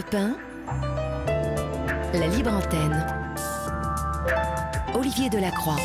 Europe 1, la libre antenne. Olivier Delacroix.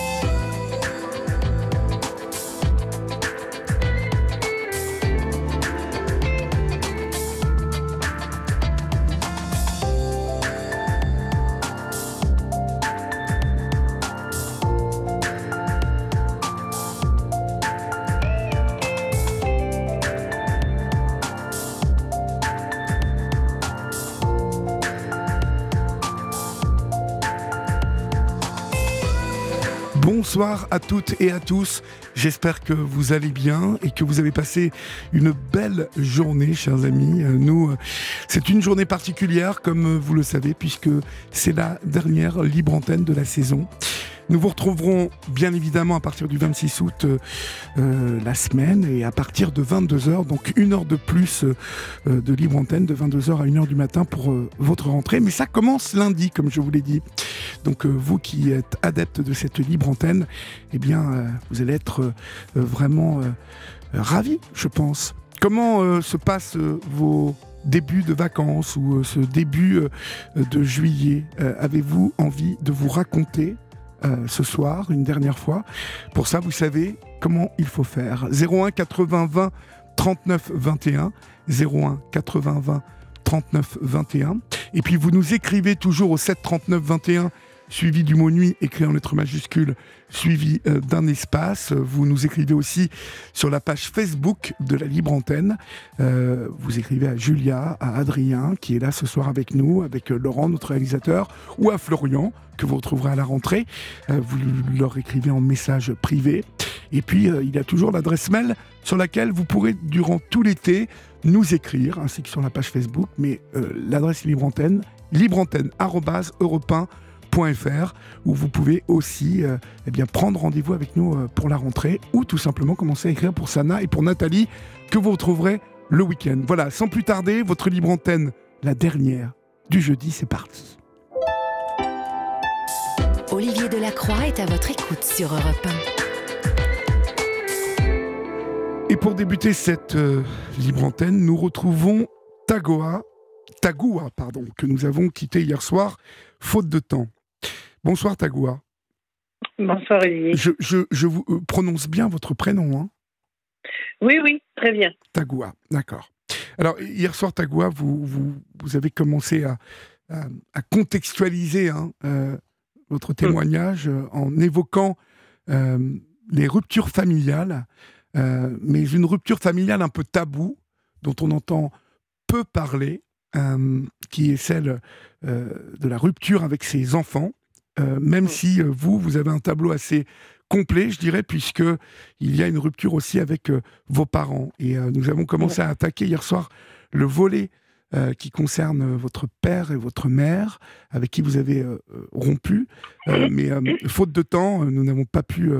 Bonsoir à toutes et à tous. J'espère que vous allez bien et que vous avez passé une belle journée, chers amis. Euh, nous, euh, c'est une journée particulière, comme vous le savez, puisque c'est la dernière libre antenne de la saison. Nous vous retrouverons bien évidemment à partir du 26 août euh, euh, la semaine et à partir de 22h, donc une heure de plus euh, de libre antenne, de 22h à 1h du matin pour votre rentrée. Mais ça commence lundi, comme je vous l'ai dit. Donc vous qui êtes adepte de cette libre antenne, eh bien vous allez être vraiment ravis, je pense. Comment se passent vos débuts de vacances ou ce début de juillet Avez-vous envie de vous raconter euh, ce soir, une dernière fois. Pour ça, vous savez comment il faut faire. 01 80 20 39 21. 01 80 20 39 21. Et puis vous nous écrivez toujours au 7 39 21 suivi du mot nuit écrit en lettres majuscules, suivi euh, d'un espace. Vous nous écrivez aussi sur la page Facebook de la Libre Antenne. Euh, vous écrivez à Julia, à Adrien, qui est là ce soir avec nous, avec euh, Laurent, notre réalisateur, ou à Florian, que vous retrouverez à la rentrée. vous leur écrivez en message privé. Et puis, il y a toujours l'adresse mail sur laquelle vous pourrez, durant tout l'été, nous écrire, ainsi que sur la page Facebook. Mais l'adresse Libre Antenne, libreantenne.europe1 où vous pouvez aussi euh, eh bien, prendre rendez-vous avec nous euh, pour la rentrée ou tout simplement commencer à écrire pour Sana et pour Nathalie que vous retrouverez le week-end. Voilà, sans plus tarder, votre libre antenne, la dernière du jeudi, c'est parti. Olivier Delacroix est à votre écoute sur Europe 1. Et pour débuter cette euh, libre antenne, nous retrouvons Tagoa, Tagoua, pardon, que nous avons quitté hier soir, faute de temps. Bonsoir Tagoua. Bonsoir Olivier. Je, vous euh, prononce bien votre prénom. Hein oui, oui, très bien. Tagoua, d'accord. Alors hier soir Tagoua, vous, vous, avez commencé à, à, contextualiser hein, euh, votre hum. témoignage euh, en évoquant les ruptures familiales, mais une rupture familiale un peu taboue, dont on entend peu parler, qui est celle de la rupture avec ses enfants. Euh, même si euh, vous, vous avez un tableau assez complet, je dirais, puisque il y a une rupture aussi avec euh, vos parents. Et nous avons commencé à attaquer hier soir le volet qui concerne votre père et votre mère, avec qui vous avez rompu. mais faute de temps, nous n'avons pas pu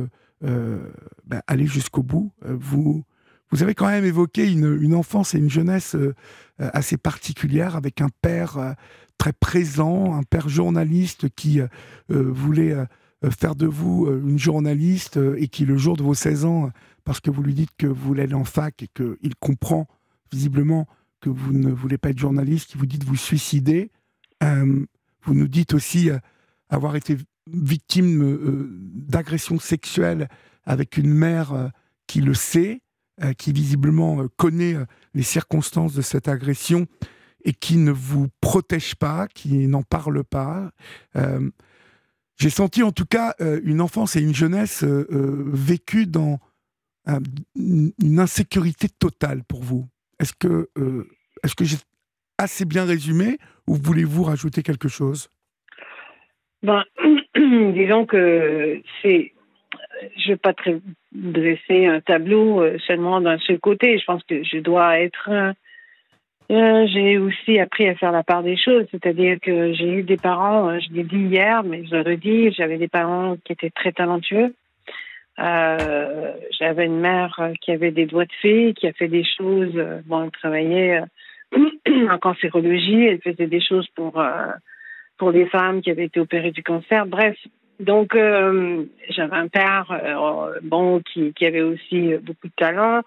bah, aller jusqu'au bout. vous, vous avez quand même évoqué une, une enfance et une jeunesse assez particulière, avec un père très présent, un père journaliste qui euh, euh, voulait euh, faire de vous une journaliste et qui, le jour de vos 16 ans, parce que vous lui dites que vous voulez aller en fac et qu'il comprend visiblement que vous ne voulez pas être journaliste, qui vous dit de vous suicider. vous nous dites aussi avoir été victime d'agressions sexuelles avec une mère qui le sait, qui visiblement connaît les circonstances de cette agression et qui ne vous protège pas, qui n'en parle pas. Euh, j'ai senti en tout cas euh, une enfance et une jeunesse euh, vécue dans une insécurité totale pour vous. Est-ce que, est-ce que j'ai assez bien résumé ou voulez-vous rajouter quelque chose? Ben, Disons que. Je ne vais pas dresser un tableau seulement d'un seul côté. Je pense que je dois être euh, j'ai aussi appris à faire la part des choses, c'est-à-dire que j'ai eu des parents, euh, je l'ai dit hier, mais je le redis, j'avais des parents qui étaient très talentueux. Euh, j'avais une mère qui avait des doigts de fée, qui a fait des choses. Euh, bon, elle travaillait en cancérologie, elle faisait des choses pour pour les femmes qui avaient été opérées du cancer. Bref, donc j'avais un père bon qui qui avait aussi beaucoup de talent.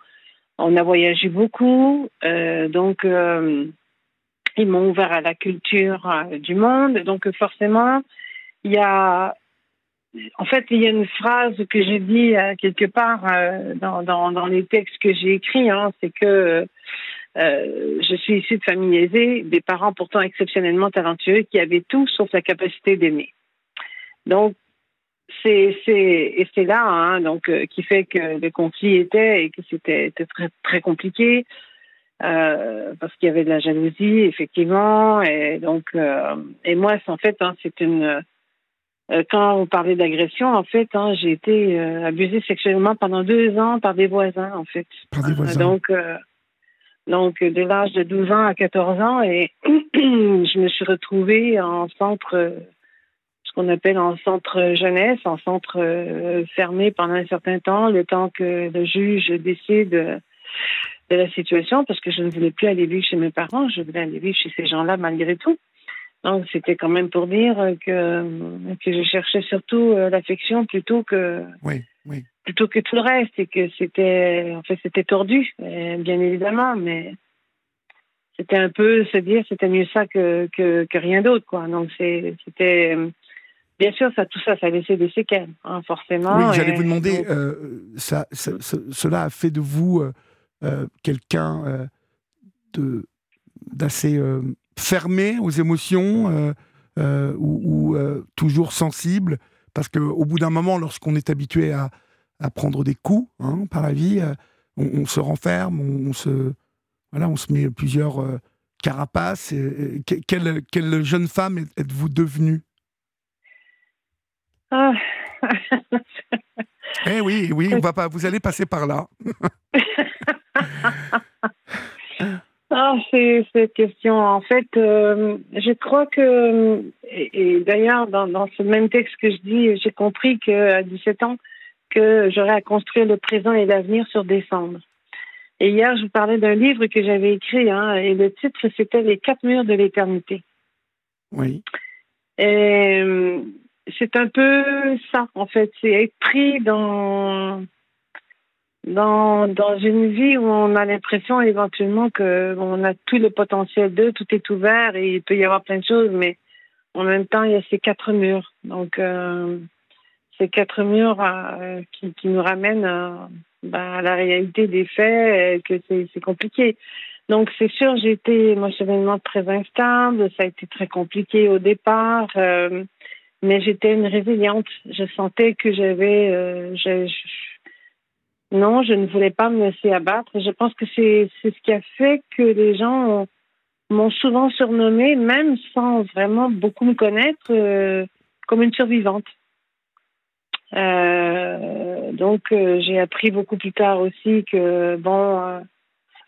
On a voyagé beaucoup, euh, donc euh, ils m'ont ouvert à la culture euh, du monde. Donc forcément, il y a, en fait, il y a une phrase que j'ai dit quelque part dans, les textes que j'ai écrits, hein, c'est que je suis issue de famille aisée, des parents pourtant exceptionnellement talentueux qui avaient tout sauf la capacité d'aimer. Donc c'est c'est et c'est là hein, donc qui fait que le conflit était et que c'était très très compliqué euh, parce qu'il y avait de la jalousie, effectivement. Et donc, euh, et moi, en fait, hein, c'est une. Euh, quand on parlait d'agression, en fait, hein, j'ai été euh, abusée sexuellement pendant deux ans par des voisins, en fait. Par des voisins. donc, donc de l'âge de 12 ans à 14 ans, et je me suis retrouvée en centre, ce qu'on appelle en centre jeunesse, en centre fermé pendant un certain temps, le temps que le juge décide de la situation parce que je ne voulais plus aller vivre chez mes parents, je voulais aller vivre chez ces gens-là malgré tout. Donc c'était quand même pour dire que que je cherchais surtout euh, l'affection plutôt que oui, oui. plutôt que tout le reste et que c'était en fait c'était tordu bien évidemment mais c'était un peu se dire c'était mieux ça que que, que rien d'autre quoi. Donc c'était Bien sûr, ça, tout ça, ça a laissé des séquelles, hein, forcément. Oui, j'allais vous demander, euh, ça, ça, cela a fait de vous euh, euh, quelqu'un de d'assez fermé aux émotions ou, toujours sensible? Parce qu'au bout d'un moment, lorsqu'on est habitué à, à, prendre des coups hein, par la vie, on, se renferme, on, se voilà, on se met plusieurs carapaces. quelle, quelle, jeune femme êtes-vous devenue? Ah. Eh oui, oui, on va pas, vous allez passer par là. ah, c'est cette question. En fait, euh, je crois que, et, d'ailleurs, dans, ce même texte que je dis, j'ai compris qu'à 17 ans, que j'aurais à construire le présent et l'avenir sur décembre. Et hier, je vous parlais d'un livre que j'avais écrit, hein, et le titre, c'était Les quatre murs de l'éternité. Oui. Et c'est un peu ça, en fait. C'est être pris dans, dans, dans une vie où on a l'impression éventuellement qu'on a tout le potentiel d'eux, tout est ouvert et il peut y avoir plein de choses, mais en même temps, il y a ces quatre murs. Donc, euh, ces quatre murs euh, qui, nous ramènent euh, ben, à la réalité des faits, que c'est compliqué. Donc, c'est sûr, j'ai été émotionnellement très instable, ça a été très compliqué au départ mais j'étais une résiliente. Je sentais que j'avais, euh, non, je ne voulais pas me laisser abattre. Je pense que c'est c'est ce qui a fait que les gens m'ont souvent surnommée, même sans vraiment beaucoup me connaître, euh, comme une survivante. Euh, donc j'ai appris beaucoup plus tard aussi que bon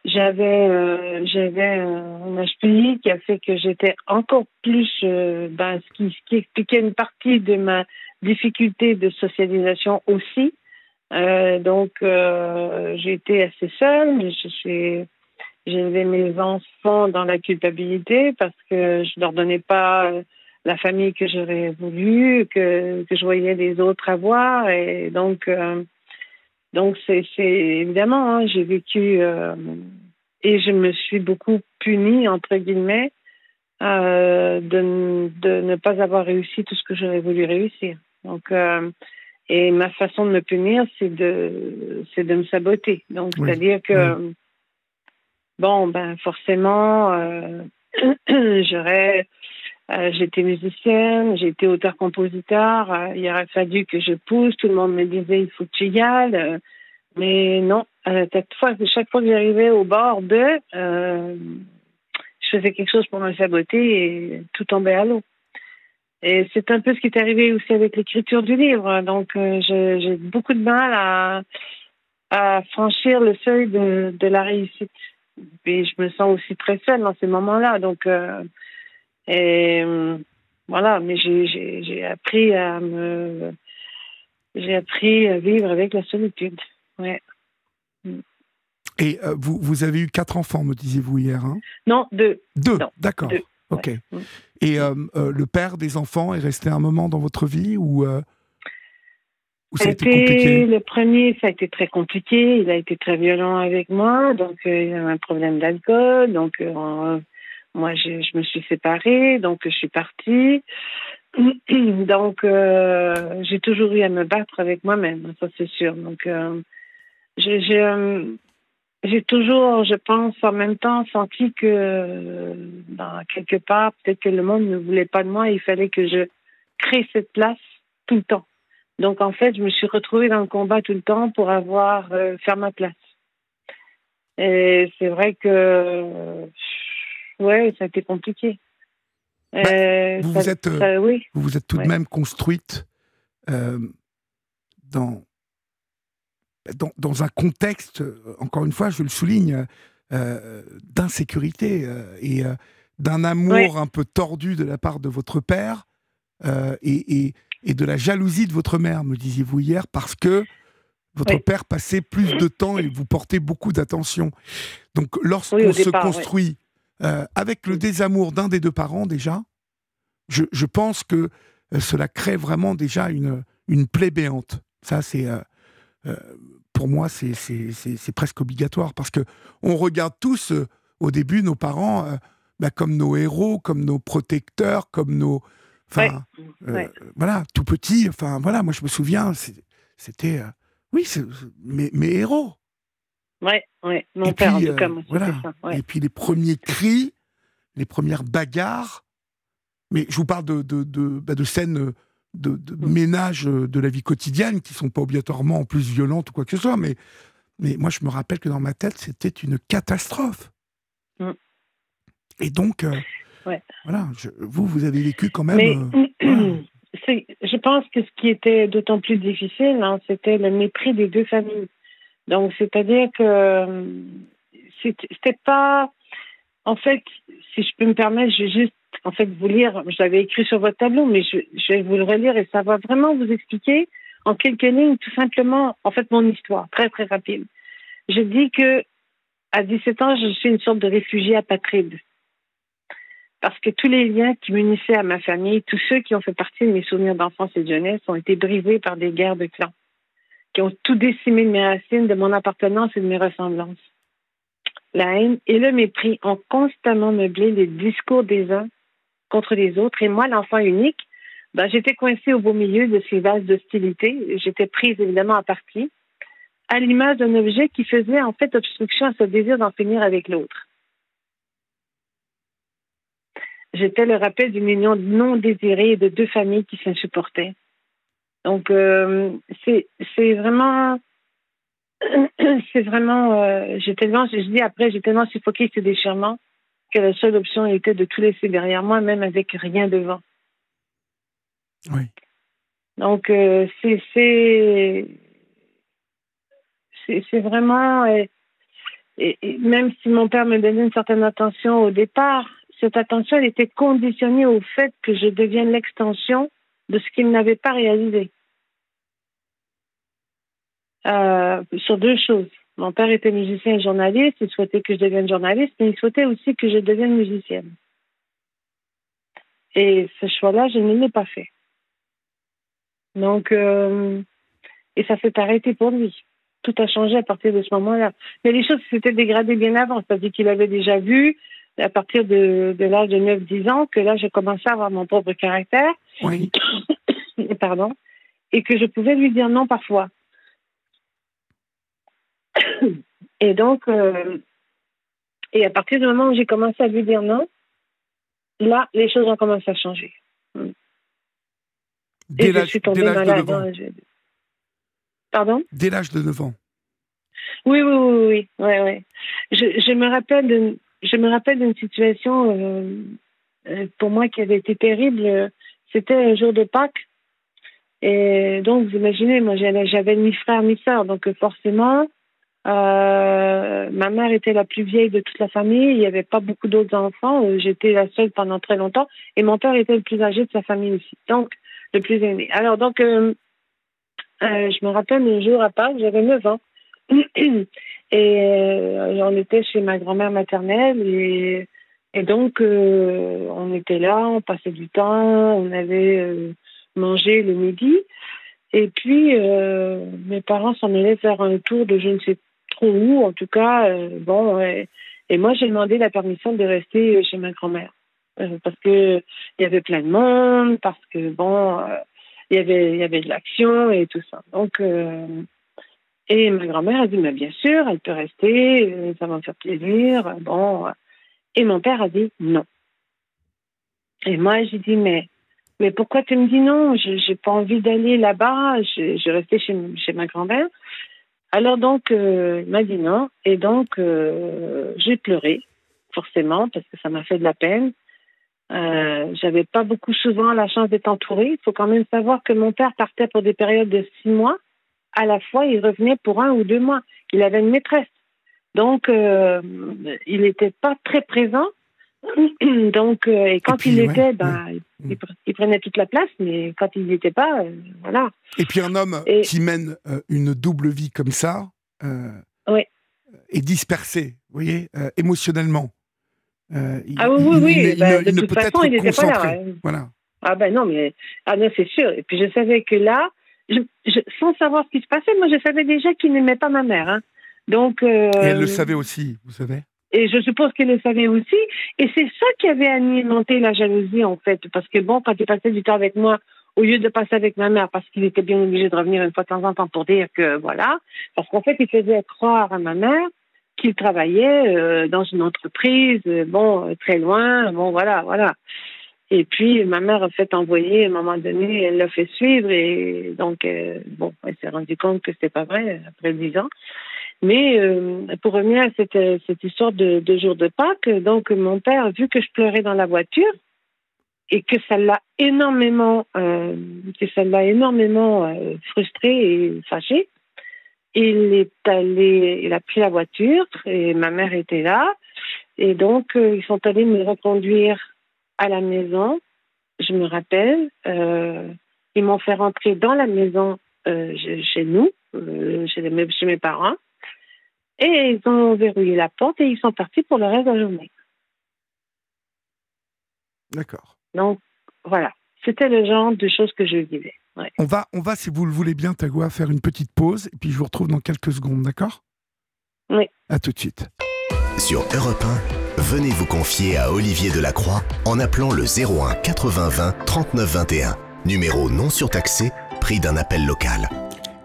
j'avais euh, j'avais un HPI qui a fait que j'étais encore plus euh, ben, ce qui, ce qui expliquait une partie de ma difficulté de socialisation aussi. Euh, donc euh, j'ai été assez seule j'élevais mes enfants dans la culpabilité parce que je leur donnais pas la famille que j'aurais voulu que que je voyais les autres avoir. Et donc euh, donc c'est évidemment, hein, j'ai vécu euh, et je me suis beaucoup punie entre guillemets euh, de, de, ne pas avoir réussi tout ce que j'aurais voulu réussir. Donc euh, et ma façon de me punir, c'est de c'est de me saboter. Donc c'est-à-dire que bon ben forcément euh, j'aurais euh, j'étais musicienne, été auteur-compositeur. Euh, il aurait fallu que je pousse. Tout le monde me disait il faut que tu y ailles. Euh, mais non, chaque fois, chaque fois que j'arrivais au bord de, je faisais quelque chose pour me saboter et tout tombait à l'eau. Et c'est un peu ce qui est arrivé aussi avec l'écriture du livre. Donc, j'ai beaucoup de mal à, à franchir le seuil de, de la réussite. Et je me sens aussi très seule dans ces moments-là. Donc, et euh, voilà, mais j'ai appris à me. J'ai appris à vivre avec la solitude. Ouais. Et euh, vous, vous avez eu quatre enfants, me disiez-vous hier hein? Non, deux. Deux, d'accord. Ok. Mm. Et euh, le père des enfants est resté un moment dans votre vie ou, ça a été compliqué? Le premier, ça a été très compliqué. Il a été très violent avec moi, donc il avait un problème d'alcool, donc Moi, je me suis séparée, donc je suis partie. Donc, euh, j'ai toujours eu à me battre avec moi-même, ça c'est sûr. Donc, euh, euh, j'ai toujours, je pense, en même temps senti que, ben, quelque part, peut-être que le monde ne voulait pas de moi, il fallait que je crée cette place tout le temps. Donc, en fait, je me suis retrouvée dans le combat tout le temps pour avoir, faire ma place. Et c'est vrai que, ouais, ça a été compliqué. Bah, euh, vous, vous, êtes, euh, vous vous êtes tout de même construite euh, dans, dans, dans, un contexte, encore une fois, je le souligne, d'insécurité et d'un amour un peu tordu de la part de votre père et, et, et, de la jalousie de votre mère, me disiez-vous hier, parce que votre père passait plus de temps et vous portait beaucoup d'attention. Donc lorsqu'on se construit euh, avec le désamour d'un des deux parents déjà, je, je pense que euh, cela crée vraiment déjà une, une plaie béante. Ça, c'est euh, pour moi, c'est presque obligatoire parce que on regarde tous au début nos parents bah, comme nos héros, comme nos protecteurs, comme nos, enfin, voilà, tout petit. Enfin, voilà, moi je me souviens, c'était, oui, mes, mes héros. Ouais, ouais, mon père en tout cas, euh, voilà. ça. Et puis les premiers cris, les premières bagarres. Mais je vous parle de, de, de, bah, de scènes de, de mm. ménage euh, de la vie quotidienne qui sont pas obligatoirement en plus violentes ou quoi que ce soit. Mais, mais moi, je me rappelle que dans ma tête, c'était une catastrophe. Mm. Et donc, euh, voilà, vous, vous avez vécu quand même. je pense que ce qui était d'autant plus difficile, hein, c'était le mépris des deux familles. Donc, c'est-à-dire que euh, c'était pas. En fait, si je peux me permettre, je vais juste en fait vous lire. Je l'avais écrit sur votre tableau, mais je, vais vous le relire et ça va vraiment vous expliquer en quelques lignes tout simplement, en fait, mon histoire, très très rapide. Je dis que à 17 ans, je suis une sorte de réfugié apatride. Parce que tous les liens qui m'unissaient à ma famille, tous ceux qui ont fait partie de mes souvenirs d'enfance et de jeunesse, ont été brisés par des guerres de clans ont tout décimé de mes racines, de mon appartenance et de mes ressemblances. La haine et le mépris ont constamment meublé les discours des uns contre les autres. Et moi, l'enfant unique, ben, j'étais coincée au beau milieu de ces vases d'hostilité. J'étais prise évidemment à partie, à l'image d'un objet qui faisait en fait obstruction à ce désir d'en finir avec l'autre. J'étais le rappel d'une union non désirée de deux familles qui s'insupportaient. Donc, euh, c'est vraiment. C'est vraiment. Euh, j'ai tellement. Je dis après, j'ai tellement suffoqué ce déchirement que la seule option était de tout laisser derrière moi, même avec rien devant. Oui. Donc, euh, c'est. C'est vraiment. Et, même si mon père me donnait une certaine attention au départ, cette attention, elle était conditionnée au fait que je devienne l'extension de ce qu'il n'avait pas réalisé. Euh, sur deux choses. Mon père était musicien et journaliste, il souhaitait que je devienne journaliste, mais il souhaitait aussi que je devienne musicienne. Et ce choix-là, je ne l'ai pas fait. Donc, euh, et ça s'est arrêté pour lui. Tout a changé à partir de ce moment-là. Mais les choses s'étaient dégradées bien avant. C'est-à-dire qu'il avait déjà vu, à partir de, de l'âge de 9-10 ans, que là, j'ai commencé à avoir mon propre caractère. Oui. Pardon. Et que je pouvais lui dire non parfois. Et donc, euh, et à partir du moment où j'ai commencé à lui dire non, là, les choses ont commencé à changer. Dès et je suis tombée malade. Hein, Pardon? Dès l'âge de 9 ans. Oui, oui, oui, oui, ouais, ouais. Je, je me rappelle d'une, je me rappelle d'une situation euh, euh, pour moi qui avait été terrible. C'était un jour de Pâques. Et donc, vous imaginez, moi, j'avais ni frère ni soeur. Donc, forcément, euh, ma mère était la plus vieille de toute la famille. Il n'y avait pas beaucoup d'autres enfants. Euh, j'étais la seule pendant très longtemps. Et mon père était le plus âgé de sa famille aussi. Donc, le plus aîné. Alors, donc, euh, je me rappelle un jour à Pâques, j'avais 9 ans. Et on était chez ma grand-mère maternelle. Et, donc, on était là, on passait du temps, on avait mangé le midi. Et puis, mes parents s'en allaient faire un tour de je ne sais trop où, en tout cas. Euh, bon, et, moi, j'ai demandé la permission de rester chez ma grand-mère. parce que il y avait plein de monde, parce que bon, il y avait, y avait de l'action et tout ça. Donc, et ma grand-mère a dit, mais bien sûr, elle peut rester, ça va me faire plaisir. Bon. Et mon père a dit non. Et moi, j'ai dit, mais, mais pourquoi tu me dis non? Je n'ai pas envie d'aller là-bas, je, je restais chez, chez ma grand-mère. Alors donc, euh, il m'a dit non. Et donc, euh, j'ai pleuré, forcément, parce que ça m'a fait de la peine. Euh, J'avais pas beaucoup souvent la chance d'être entourée. Il faut quand même savoir que mon père partait pour des périodes de six mois. À la fois, il revenait pour un ou deux mois. Il avait une maîtresse. Donc, euh, il n'était pas très présent. Donc, euh, et quand il était, ben, Il, prenait toute la place, mais quand il n'y était pas, euh, voilà. Et puis un homme qui mène une double vie comme ça est dispersé, vous voyez, émotionnellement. ah oui, oui, oui. Ben, de toute façon, il n'était pas là. Voilà. Ah ben non, mais ah non, c'est sûr. Et puis je savais que là, sans savoir ce qui se passait, moi je savais déjà qu'il n'aimait pas ma mère. Hein. Donc, et elle le savait aussi, vous savez et je suppose qu'elle le savait aussi. Et c'est ça qui avait alimenté la jalousie, en fait. Parce que, bon, quand il passait du temps avec moi, au lieu de passer avec ma mère, parce qu'il était bien obligé de revenir une fois de temps en temps pour dire que, voilà. Parce qu'en fait, il faisait croire à ma mère qu'il travaillait euh, dans une entreprise, euh, bon, très loin, bon, voilà, voilà. Et puis, ma mère a fait envoyer, à un moment donné, elle l'a fait suivre, et donc, euh, bon, elle s'est rendue compte que c'était pas vrai, après dix ans. Mais euh, pour revenir à cette, euh, cette histoire de, jour de Pâques, donc mon père, vu que je pleurais dans la voiture et que ça l'a énormément, que ça l'a énormément frustré et fâché, il est allé, il a pris la voiture et ma mère était là et donc ils sont allés me reconduire à la maison. Je me rappelle, ils m'ont fait rentrer dans la maison chez nous, chez, chez mes parents. Et ils ont verrouillé la porte et ils sont partis pour le reste de la journée. D'accord. Donc, voilà. C'était le genre de choses que je vivais. On, va, on va, si vous le voulez bien, Tagua, faire une petite pause et puis je vous retrouve dans quelques secondes, d'accord? Oui. À tout de suite. Sur Europe 1, venez vous confier à Olivier Delacroix en appelant le 01 80 20 39 21. Numéro non surtaxé, prix d'un appel local.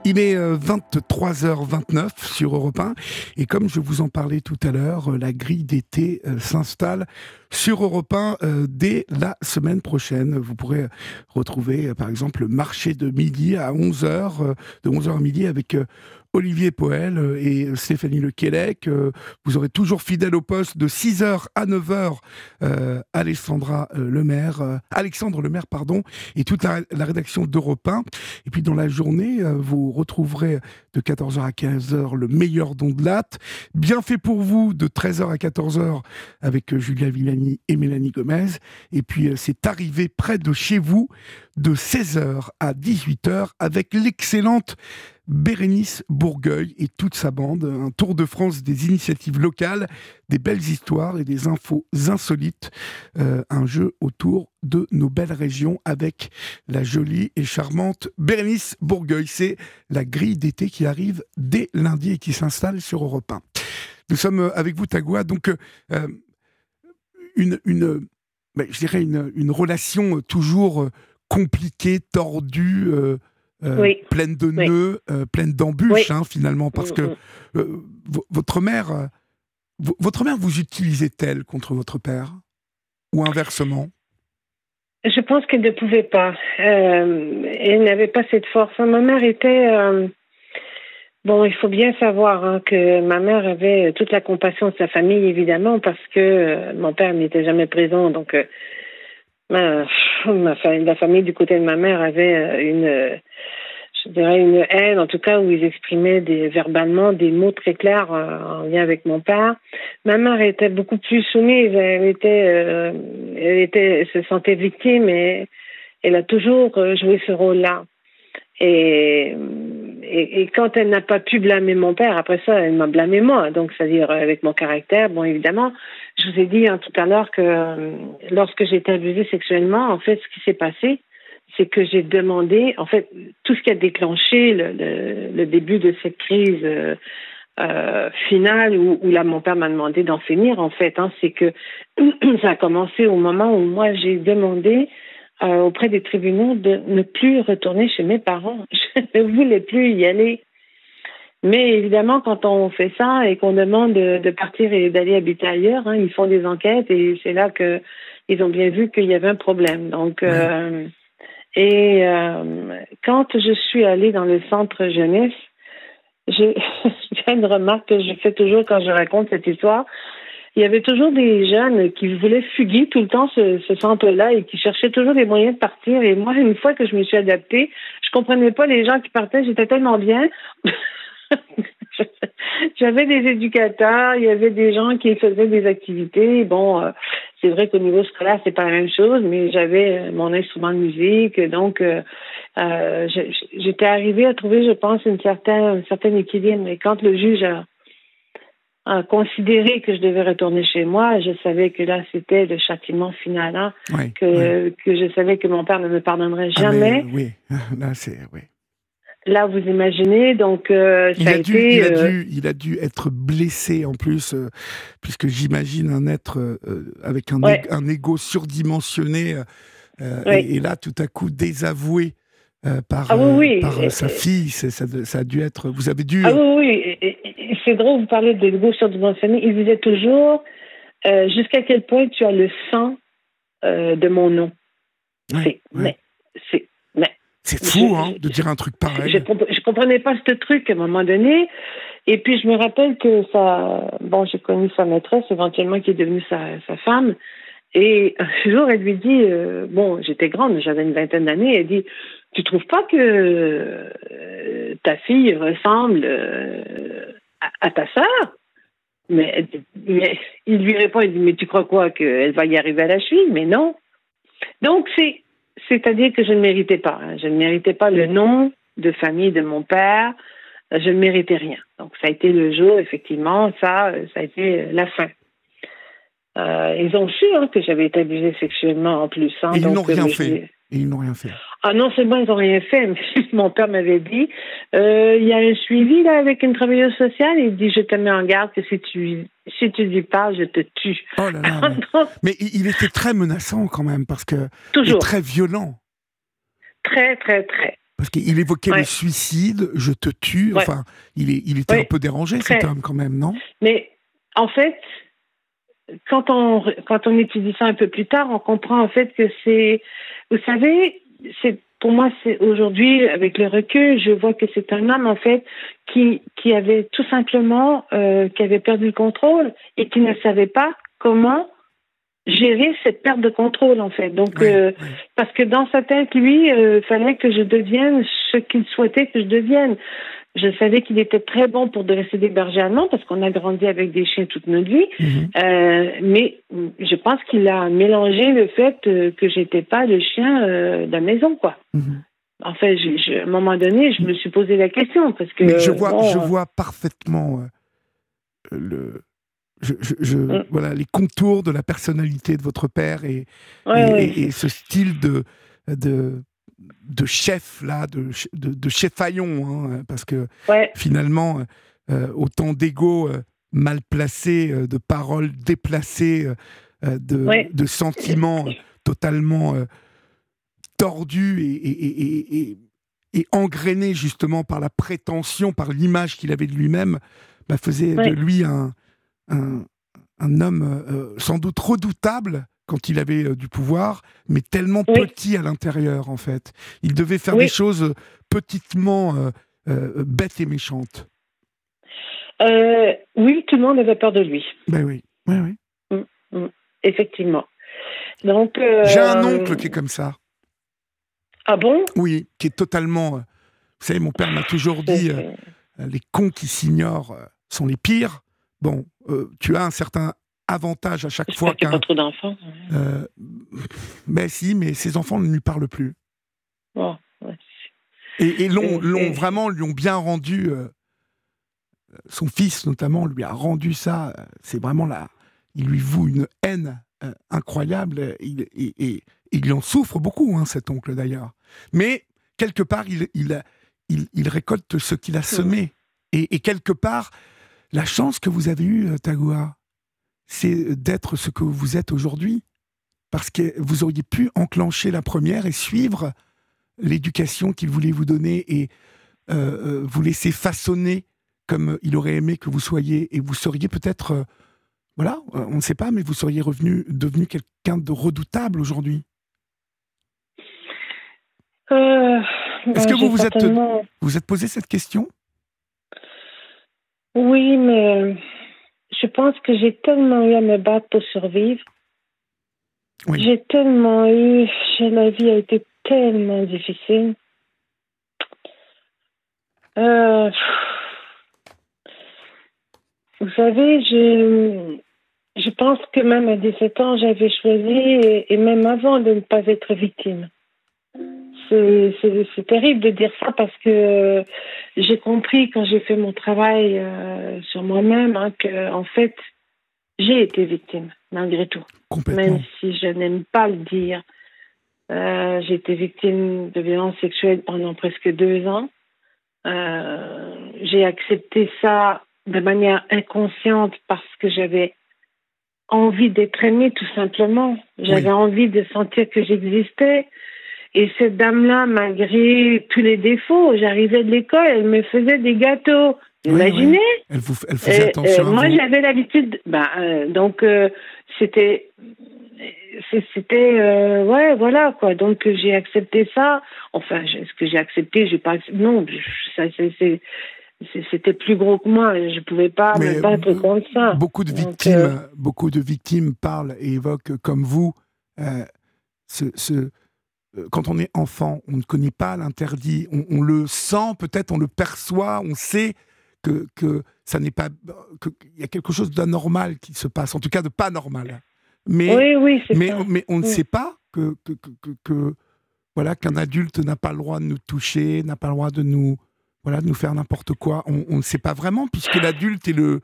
Il est 23h29 euh, sur Europe 1 et comme je vous en parlais tout à l'heure, euh, la grille d'été euh, s'installe sur Europe 1 dès la semaine prochaine. Vous pourrez retrouver par exemple le marché de midi à 11h, de 11h à midi avec Olivier Poel euh, et Stéphanie Lequelec. Euh, vous aurez toujours fidèle au poste de 6h à 9h euh, Alexandre Lemaire, pardon, et toute la, rédaction d'Europe 1. Et puis dans la journée, vous retrouverez de 14h à 15h le meilleur don de latte. Bien fait pour vous de 13h à 14h avec Julia Villani et Mélanie Gomez. Et puis c'est arrivé près de chez vous de 16h à 18h avec l'excellente Bérénice Bourgueil et toute sa bande. Un tour de France des initiatives locales, des belles histoires et des infos insolites. Euh, un jeu autour de nos belles régions avec la jolie et charmante Bérénice Bourgueil. C'est la grille d'été qui arrive dès lundi et qui s'installe sur Europe 1. Nous sommes avec vous, Tagua. Donc, euh, une, ben, je dirais une, relation toujours compliquée, tordue. Euh, euh, pleine de nœuds, euh, pleine d'embûches, hein, finalement, parce que mm, mm. Euh, votre mère, votre mère vous utilisait-elle contre votre père? Ou inversement? Je pense qu'elle ne pouvait pas. elle n'avait pas cette force. Ma mère était Bon, il faut bien savoir hein, que ma mère avait toute la compassion de sa famille, évidemment, parce que mon père n'était jamais présent. Donc, ma, la famille du côté de ma mère avait une, je dirais, une haine, en tout cas, où ils exprimaient des, verbalement des mots très clairs euh, en lien avec mon père. Ma mère était beaucoup plus soumise, elle était, euh, elle était, se sentait victime et elle a toujours euh, joué ce rôle-là. Et, et, quand elle n'a pas pu blâmer mon père, après ça, elle m'a blâmé moi. Donc, c'est-à-dire avec mon caractère, bon, évidemment, je vous ai dit hein, tout à l'heure que lorsque j'ai été abusée sexuellement, en fait, ce qui s'est passé, c'est que j'ai demandé, en fait, tout ce qui a déclenché le, le, début de cette crise euh, euh, finale où, où, là mon père m'a demandé d'en finir en fait. Hein, c'est que ça a commencé au moment où moi j'ai demandé euh, auprès des tribunaux de ne plus retourner chez mes parents. Je ne voulais plus y aller. Mais évidemment, quand on fait ça et qu'on demande de, de partir et d'aller habiter ailleurs, hein, ils font des enquêtes et c'est là que ils ont bien vu qu'il y avait un problème. Donc, Ouais. euh, et euh, quand je suis allée dans le centre jeunesse, j'ai j'ai une remarque que je fais toujours quand je raconte cette histoire. Il y avait toujours des jeunes qui voulaient fuguer tout le temps ce, ce centre-là et qui cherchaient toujours des moyens de partir. Et moi, une fois que je me suis adaptée, je comprenais pas les gens qui partaient. J'étais tellement bien. J'avais des éducateurs, il y avait des gens qui faisaient des activités. Bon, euh, c'est vrai qu'au niveau scolaire, c'est pas la même chose, mais j'avais euh, mon instrument de musique, donc euh, j'étais arrivée à trouver, je pense, une certaine, un certain équilibre. Et quand le juge a, a considéré que je devais retourner chez moi, je savais que là, c'était le châtiment final, hein, que, que je savais que mon père ne me pardonnerait Ah, jamais. mais, oui, là c'est oui. Là, vous imaginez, donc euh, Il a, a, dû, été. il, a euh, dû, il a dû être blessé en plus, euh, puisque j'imagine un être euh, avec un, Ouais. ég- un ego surdimensionné, Ouais. et, et là tout à coup désavoué par, Ah oui, oui. par sa fille. ça a dû être. Vous avez dû. Ah oui, oui. C'est drôle, vous parlez de l'ego surdimensionné. Il disait toujours euh, jusqu'à quel point tu as le sang euh, de mon nom? C'est-. Mais c'est C'est fou, je- hein, de dire un truc pareil. Je, je comprenais pas ce truc à un moment donné. Et puis, je me rappelle que ça. Bon, j'ai connu sa maîtresse, éventuellement, qui est devenue sa, sa femme. Et un jour, elle lui dit euh, Bon, j'étais grande, j'avais une vingtaine d'années. Elle dit Tu trouves pas que euh, ta fille ressemble euh, à, à ta sœur mais, il lui répond Il dit Mais tu crois quoi Qu'elle va y arriver à la cheville Mais non. Donc, c'est. C'est-à-dire que je ne méritais pas. hein. Je ne méritais pas le nom de famille de mon père. Je ne méritais rien. Donc, ça a été le jour, effectivement, ça, ça a été la fin. Euh, ils ont su hein, que j'avais été abusée sexuellement en plus. hein. Ils n'ont rien euh, je- fait. Et ils n'ont rien fait. Ah non seulement ils n'ont rien fait, mais mon père m'avait dit, euh, il y a un suivi là avec une travailleuse sociale. Il dit, je te mets en garde que si tu si tu lui parles, je te tue. Oh là là. mais- il était très menaçant quand même, parce que. Et toujours très violent. très très très. Parce qu'il évoquait Ouais. le suicide, je te tue. Ouais. Enfin, il, est, il était un peu dérangé, Très. cet homme, quand même, non? Mais en fait, quand on, quand on étudie ça un peu plus tard, on comprend en fait que c'est, vous savez, c'est pour moi, c'est aujourd'hui, avec le recul, je vois que c'est un homme en fait qui, qui avait tout simplement, euh, qui avait perdu le contrôle et qui ne savait pas comment gérer cette perte de contrôle en fait. Donc, euh, parce que dans sa tête, lui, il fallait que je devienne ce qu'il souhaitait que je devienne. Je savais qu'il était très bon pour dresser des bergers allemands parce qu'on a grandi avec des chiens toute notre vie. Mhm. Euh, mais je pense qu'il a mélangé le fait euh, que j'étais pas le chien euh, de la maison, quoi. Mhm. Enfin, je, je- à un moment donné, je me suis posé la question parce que Mais je vois, bon, je vois parfaitement le, je, je- je- Mm. voilà, les contours de la personnalité de votre père et, ouais, et, ouais. et- et ce style de, de, de chef, là, de, de, de chefaillon, hein, parce que ouais, finalement, euh, autant d'ego euh, mal placé, euh, de paroles déplacées, de, Ouais. de sentiments totalement tordus et, et, et, et, engrainés justement par la prétention, par l'image qu'il avait de lui-même, bah, faisait Ouais. de lui un, un, un homme sans doute redoutable quand il avait euh, du pouvoir, mais tellement Oui. petit à l'intérieur en fait. Il devait faire Oui. des choses euh, petitement euh, euh, bêtes et méchantes. Oui, tout le monde avait peur de lui, Ben oui, oui, oui. effectivement. Donc, J'ai un oncle qui est comme ça. Ah bon? Oui, qui est totalement. Vous savez, mon père m'a toujours dit les cons qui s'ignorent sont les pires. Bon, tu as un certain avantage à chaque fois qu'il n'y a qu'un. pas trop d'enfants. Euh, ben si, mais ses enfants ne lui parlent plus. Ouais. Et, et l'ont, Et- vraiment, lui ont bien rendu. euh, son fils, notamment, lui a rendu ça. euh, C'est vraiment là. Il lui voue une haine euh, incroyable. Il, et, il en souffre beaucoup, hein, cet oncle d'ailleurs. Mais quelque part, il, il, il, il récolte ce qu'il a semé. Et, et quelque part, la chance que vous avez eue, Tagoua, c'est d'être ce que vous êtes aujourd'hui. Parce que vous auriez pu enclencher la première et suivre l'éducation qu'il voulait vous donner et euh, vous laisser façonner comme il aurait aimé que vous soyez. Et vous seriez peut-être, voilà, on ne sait pas, mais vous seriez revenu, devenu quelqu'un de redoutable aujourd'hui. Est-ce que vous vous êtes, vous êtes posé cette question? Oui, mais je pense que j'ai tellement eu à me battre pour survivre. J'ai tellement eu. La vie a été tellement difficile. Euh, vous savez, je, je pense que même à 17 ans, j'avais choisi, et même avant, de ne pas être victime c'est terrible de dire ça parce que j'ai compris quand j'ai fait mon travail euh, sur moi-même hein, que en fait j'ai été victime malgré tout, même si je n'aime pas le dire. Euh, j'ai été victime de violences sexuelles pendant presque deux ans. Euh, j'ai accepté ça de manière inconsciente parce que j'avais envie d'être aimée tout simplement. J'avais envie de sentir que j'existais. Et cette dame-là, malgré tous les défauts, j'arrivais de l'école, elle me faisait des gâteaux. Imaginez Elle, vous, elle faisait attention. moi, j'avais l'habitude. Bah, euh, donc, euh, c'était. C'était. Euh, ouais, voilà, quoi. Donc, j'ai accepté ça. Enfin, ce que j'ai accepté, j'ai pas. Non, ça, c'est c'était plus gros que moi. Je pouvais pas me battre contre ça. Beaucoup de victimes, beaucoup de victimes parlent et évoquent comme vous ce, ce, euh, quand on est enfant, on ne connaît pas l'interdit, on, le sent peut-être, on le perçoit, on sait que, que ça n'est pas, qu'il y a quelque chose d'anormal qui se passe, en tout cas de pas normal. Mais, oui, oui, mais, mais, on ne sait pas que, que, que voilà qu'un adulte n'a pas le droit de nous toucher, n'a pas le droit de nous voilà de nous faire n'importe quoi. On ne sait pas vraiment puisque l'adulte est le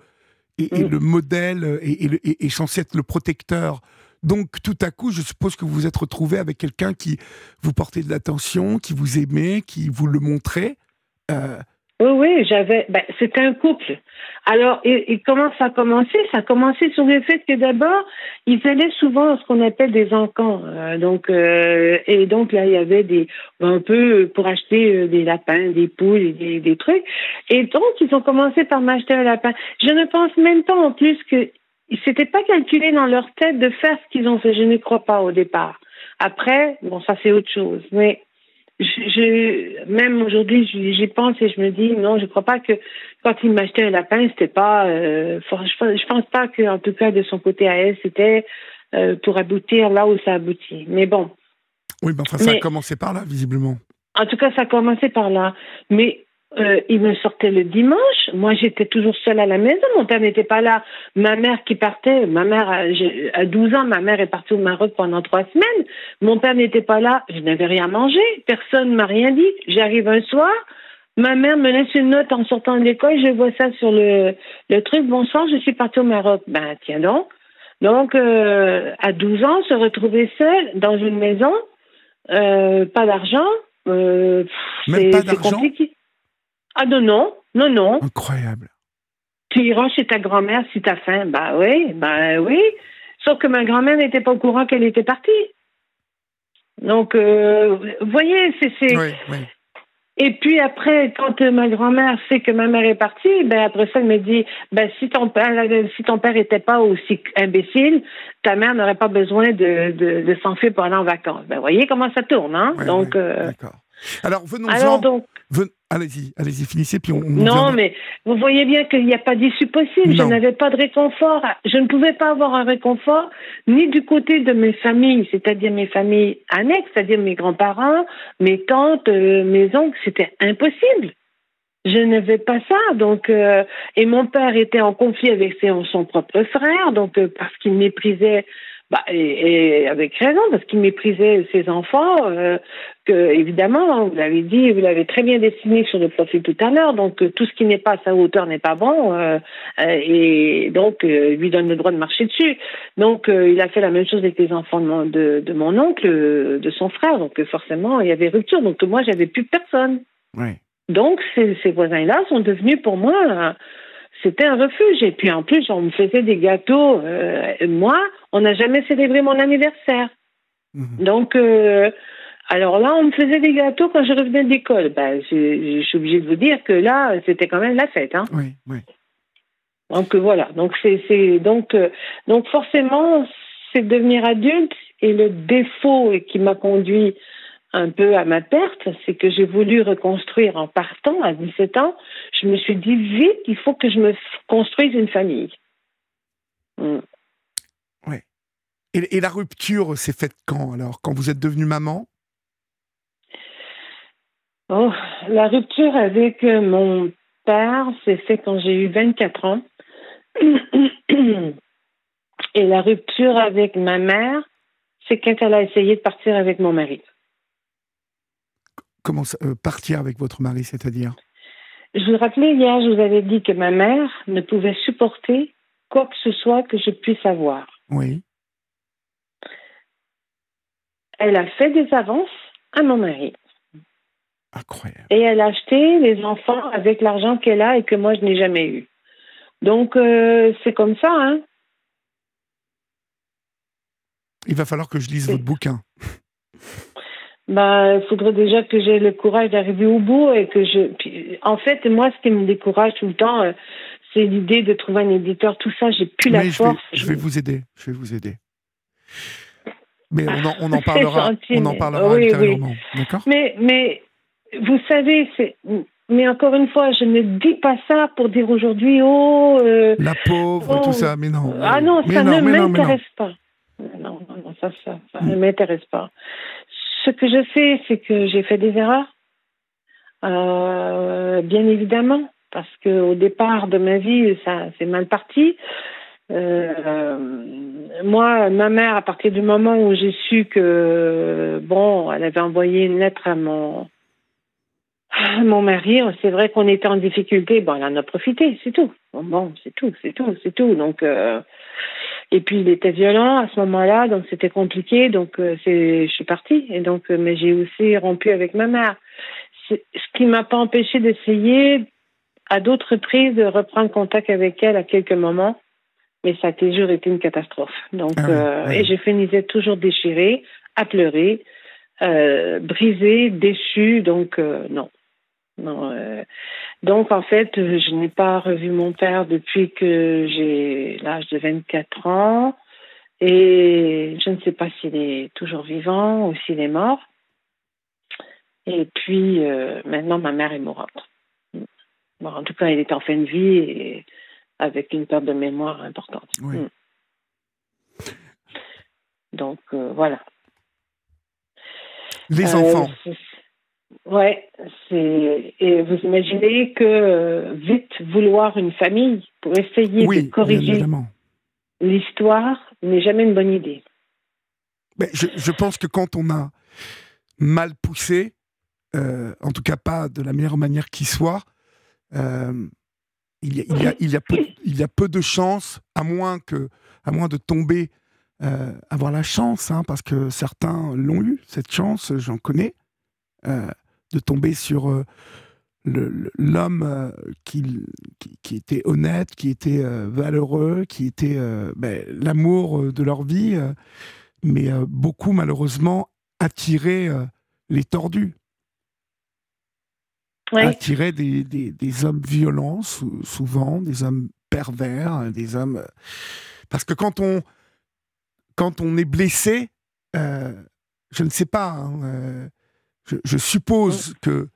est, mm. le modèle et est, est, censé être le protecteur donc tout à coup, je suppose que vous vous êtes retrouvé avec quelqu'un qui vous portait de l'attention, qui vous aimait, qui vous le montrait. Euh, oui, oui, j'avais. Ben, c'était un couple. Alors, et, comment ça a commencé Ça a commencé sur le fait que d'abord, ils allaient souvent à ce qu'on appelle des encans. Euh, donc, euh, et donc là, il y avait des un peu pour acheter des lapins, des poules, des, des trucs. Et donc, ils ont commencé par m'acheter un lapin. Je ne pense même pas en plus que s'était pas calculé dans leur tête de faire ce qu'ils ont fait. Je ne crois pas au départ. Après, bon, ça c'est autre chose. Mais je, même aujourd'hui, j'y pense et je me dis non, je ne crois pas que quand il m'achetait un lapin, c'était pas. Euh, je, pense pas que, en tout cas, de son côté à elle, c'était euh, pour aboutir là où ça aboutit. Mais bon. Oui, mais enfin, ça a commencé par là, visiblement. En tout cas, ça a commencé par là. Mais euh, il me sortait le dimanche. Moi, j'étais toujours seule à la maison. Mon père n'était pas là. Ma mère qui partait, ma mère, à 12 ans, ma mère est partie au Maroc pendant trois semaines. Mon père n'était pas là. Je n'avais rien mangé. Personne ne m'a rien dit. J'arrive un soir. Ma mère me laisse une note en sortant de l'école. Je vois ça sur le, le truc. Bonsoir, je suis partie au Maroc. Ben, tiens donc. Donc, euh, à 12 ans, se retrouver seule dans une maison, euh, pas d'argent, euh, c'est compliqué. Ah non, non, non, non. Incroyable. Tu iras chez ta grand-mère si t'as faim. Bah oui, bah oui. Sauf que ma grand-mère n'était pas au courant qu'elle était partie. Donc, euh, vous voyez, c'est. Oui, oui. Et puis après, quand ma grand-mère sait que ma mère est partie, ben après ça, elle me dit, ben si ton père, si ton père était pas aussi imbécile, ta mère n'aurait pas besoin de, de, de s'enfuir pour aller en vacances. Ben voyez comment ça tourne, hein? Donc. Euh, D'accord. Alors venons-en. Allez-y, allez-y, finissez, puis on. non, mais vous voyez bien qu'il n'y a pas d'issue possible. Je n'avais pas de réconfort. Je ne pouvais pas avoir un réconfort ni du côté de mes familles, c'est-à-dire mes familles annexes, c'est-à-dire mes grands-parents, mes tantes, euh, mes oncles. C'était impossible. Je n'avais pas ça, donc euh, et mon père était en conflit avec son propre frère, donc euh, parce qu'il méprisait bah, et, avec raison, parce qu'il méprisait ses enfants, euh, que évidemment, vous l'avez dit, vous l'avez très bien dessiné sur le profil tout à l'heure, donc euh, tout ce qui n'est pas à sa hauteur n'est pas bon, euh, et donc lui donne le droit de marcher dessus. Donc il a fait la même chose avec les enfants de, de, mon oncle, de son frère, donc forcément il y avait rupture, donc moi j'avais plus personne. Donc ces, ces voisins-là sont devenus pour moi c'était un refuge. Et puis en plus, on me faisait des gâteaux. Euh, moi, on n'a jamais célébré mon anniversaire. Mhm. Donc, euh, alors là, on me faisait des gâteaux quand je revenais de l'école. Ben, je, je suis obligée de vous dire que là, c'était quand même la fête. Hein. Oui, oui. Donc euh, voilà. Donc c'est donc euh, donc forcément, c'est devenir adulte et le défaut qui m'a conduit un peu à ma perte, c'est que j'ai voulu reconstruire en partant à 17 ans. Je me suis dit vite, il faut que je me construise une famille. Et, et la rupture s'est faite quand alors Quand vous êtes devenue maman? Oh, la rupture avec euh, mon père s'est faite quand j'ai eu 24 ans. Et la rupture avec ma mère, c'est quand elle a essayé de partir avec mon mari. Comment ça- euh, partir avec votre mari, c'est-à-dire? Je vous rappelais hier, je vous avais dit que ma mère ne pouvait supporter quoi que ce soit que je puisse avoir. Oui. Elle a fait des avances à mon mari. Incroyable. Et elle a acheté les enfants avec l'argent qu'elle a et que moi, je n'ai jamais eu. Donc, euh, c'est comme ça, hein. Il va falloir que je lise votre bouquin. Ben, il faudrait déjà que j'ai le courage d'arriver au bout et que je. puis, en fait, moi, ce qui me décourage tout le temps, euh, c'est l'idée de trouver un éditeur. Tout ça, j'ai plus la vais, force. je vais vous aider. Je vais vous aider. Mais on en, on en C'est parlera. gentil, on en parlera oui, oui. D'accord Mais, mais, vous savez, c'est. Mais encore une fois, je ne dis pas ça pour dire aujourd'hui, oh. euh, La pauvre, Oh. tout ça. Mais non. ah non, mais ça non, ne m'intéresse pas. Non, non, non, ça, ça, ça ne Mm. m'intéresse pas. Ce que je sais, c'est que j'ai fait des erreurs. Euh, bien évidemment, parce que au départ de ma vie, ça c'est mal parti. Euh, moi, ma mère, à partir du moment où j'ai su que bon, elle avait envoyé une lettre à mon mon mari, c'est vrai qu'on était en difficulté. Bon, elle en a profité, c'est tout. Bon, c'est tout, c'est tout, c'est tout. Donc, euh, et puis il était violent à ce moment-là, donc c'était compliqué. Donc, euh, je suis partie. Et donc, euh, mais j'ai aussi rompu avec ma mère. Ce qui m'a pas empêché d'essayer à d'autres reprises de reprendre contact avec elle à quelques moments, mais ça a toujours été une catastrophe. Donc, Ah euh, oui. et je finissais toujours déchirée, à pleurer, euh, brisée, déchue. Donc, euh, non. Non, donc, en fait, je n'ai pas revu mon père depuis que j'ai l'âge de 24 ans. Et je ne sais pas s'il est toujours vivant ou s'il est mort. Et puis, maintenant, ma mère est. Bon, en tout cas, il est en fin de vie et avec une perte de mémoire importante. Oui. Mm. Donc, euh, voilà. Les Euh, enfants. Ouais, c'est et vous imaginez que euh, vite vouloir une famille pour essayer Oui, de corriger l'histoire n'est jamais une bonne idée. Mais je, je pense que quand on a mal poussé, en tout cas pas de la meilleure manière qui soit, il, y a, il, y a, il, y a peu, il y a peu de chances, à moins, que, à moins de tomber, euh, avoir la chance, hein, parce que certains l'ont eu, cette chance, j'en connais, euh, de tomber sur euh, l'homme qui, qui, qui était honnête, qui était valeureux, qui était ben, l'amour de leur vie. mais beaucoup malheureusement attiraient les tordus, Ouais. attiraient des, des, des hommes violents sou- souvent, des hommes pervers, euh, des hommes... euh, Parce que quand on, quand on est blessé, euh, je ne sais pas, hein, euh, je, je suppose que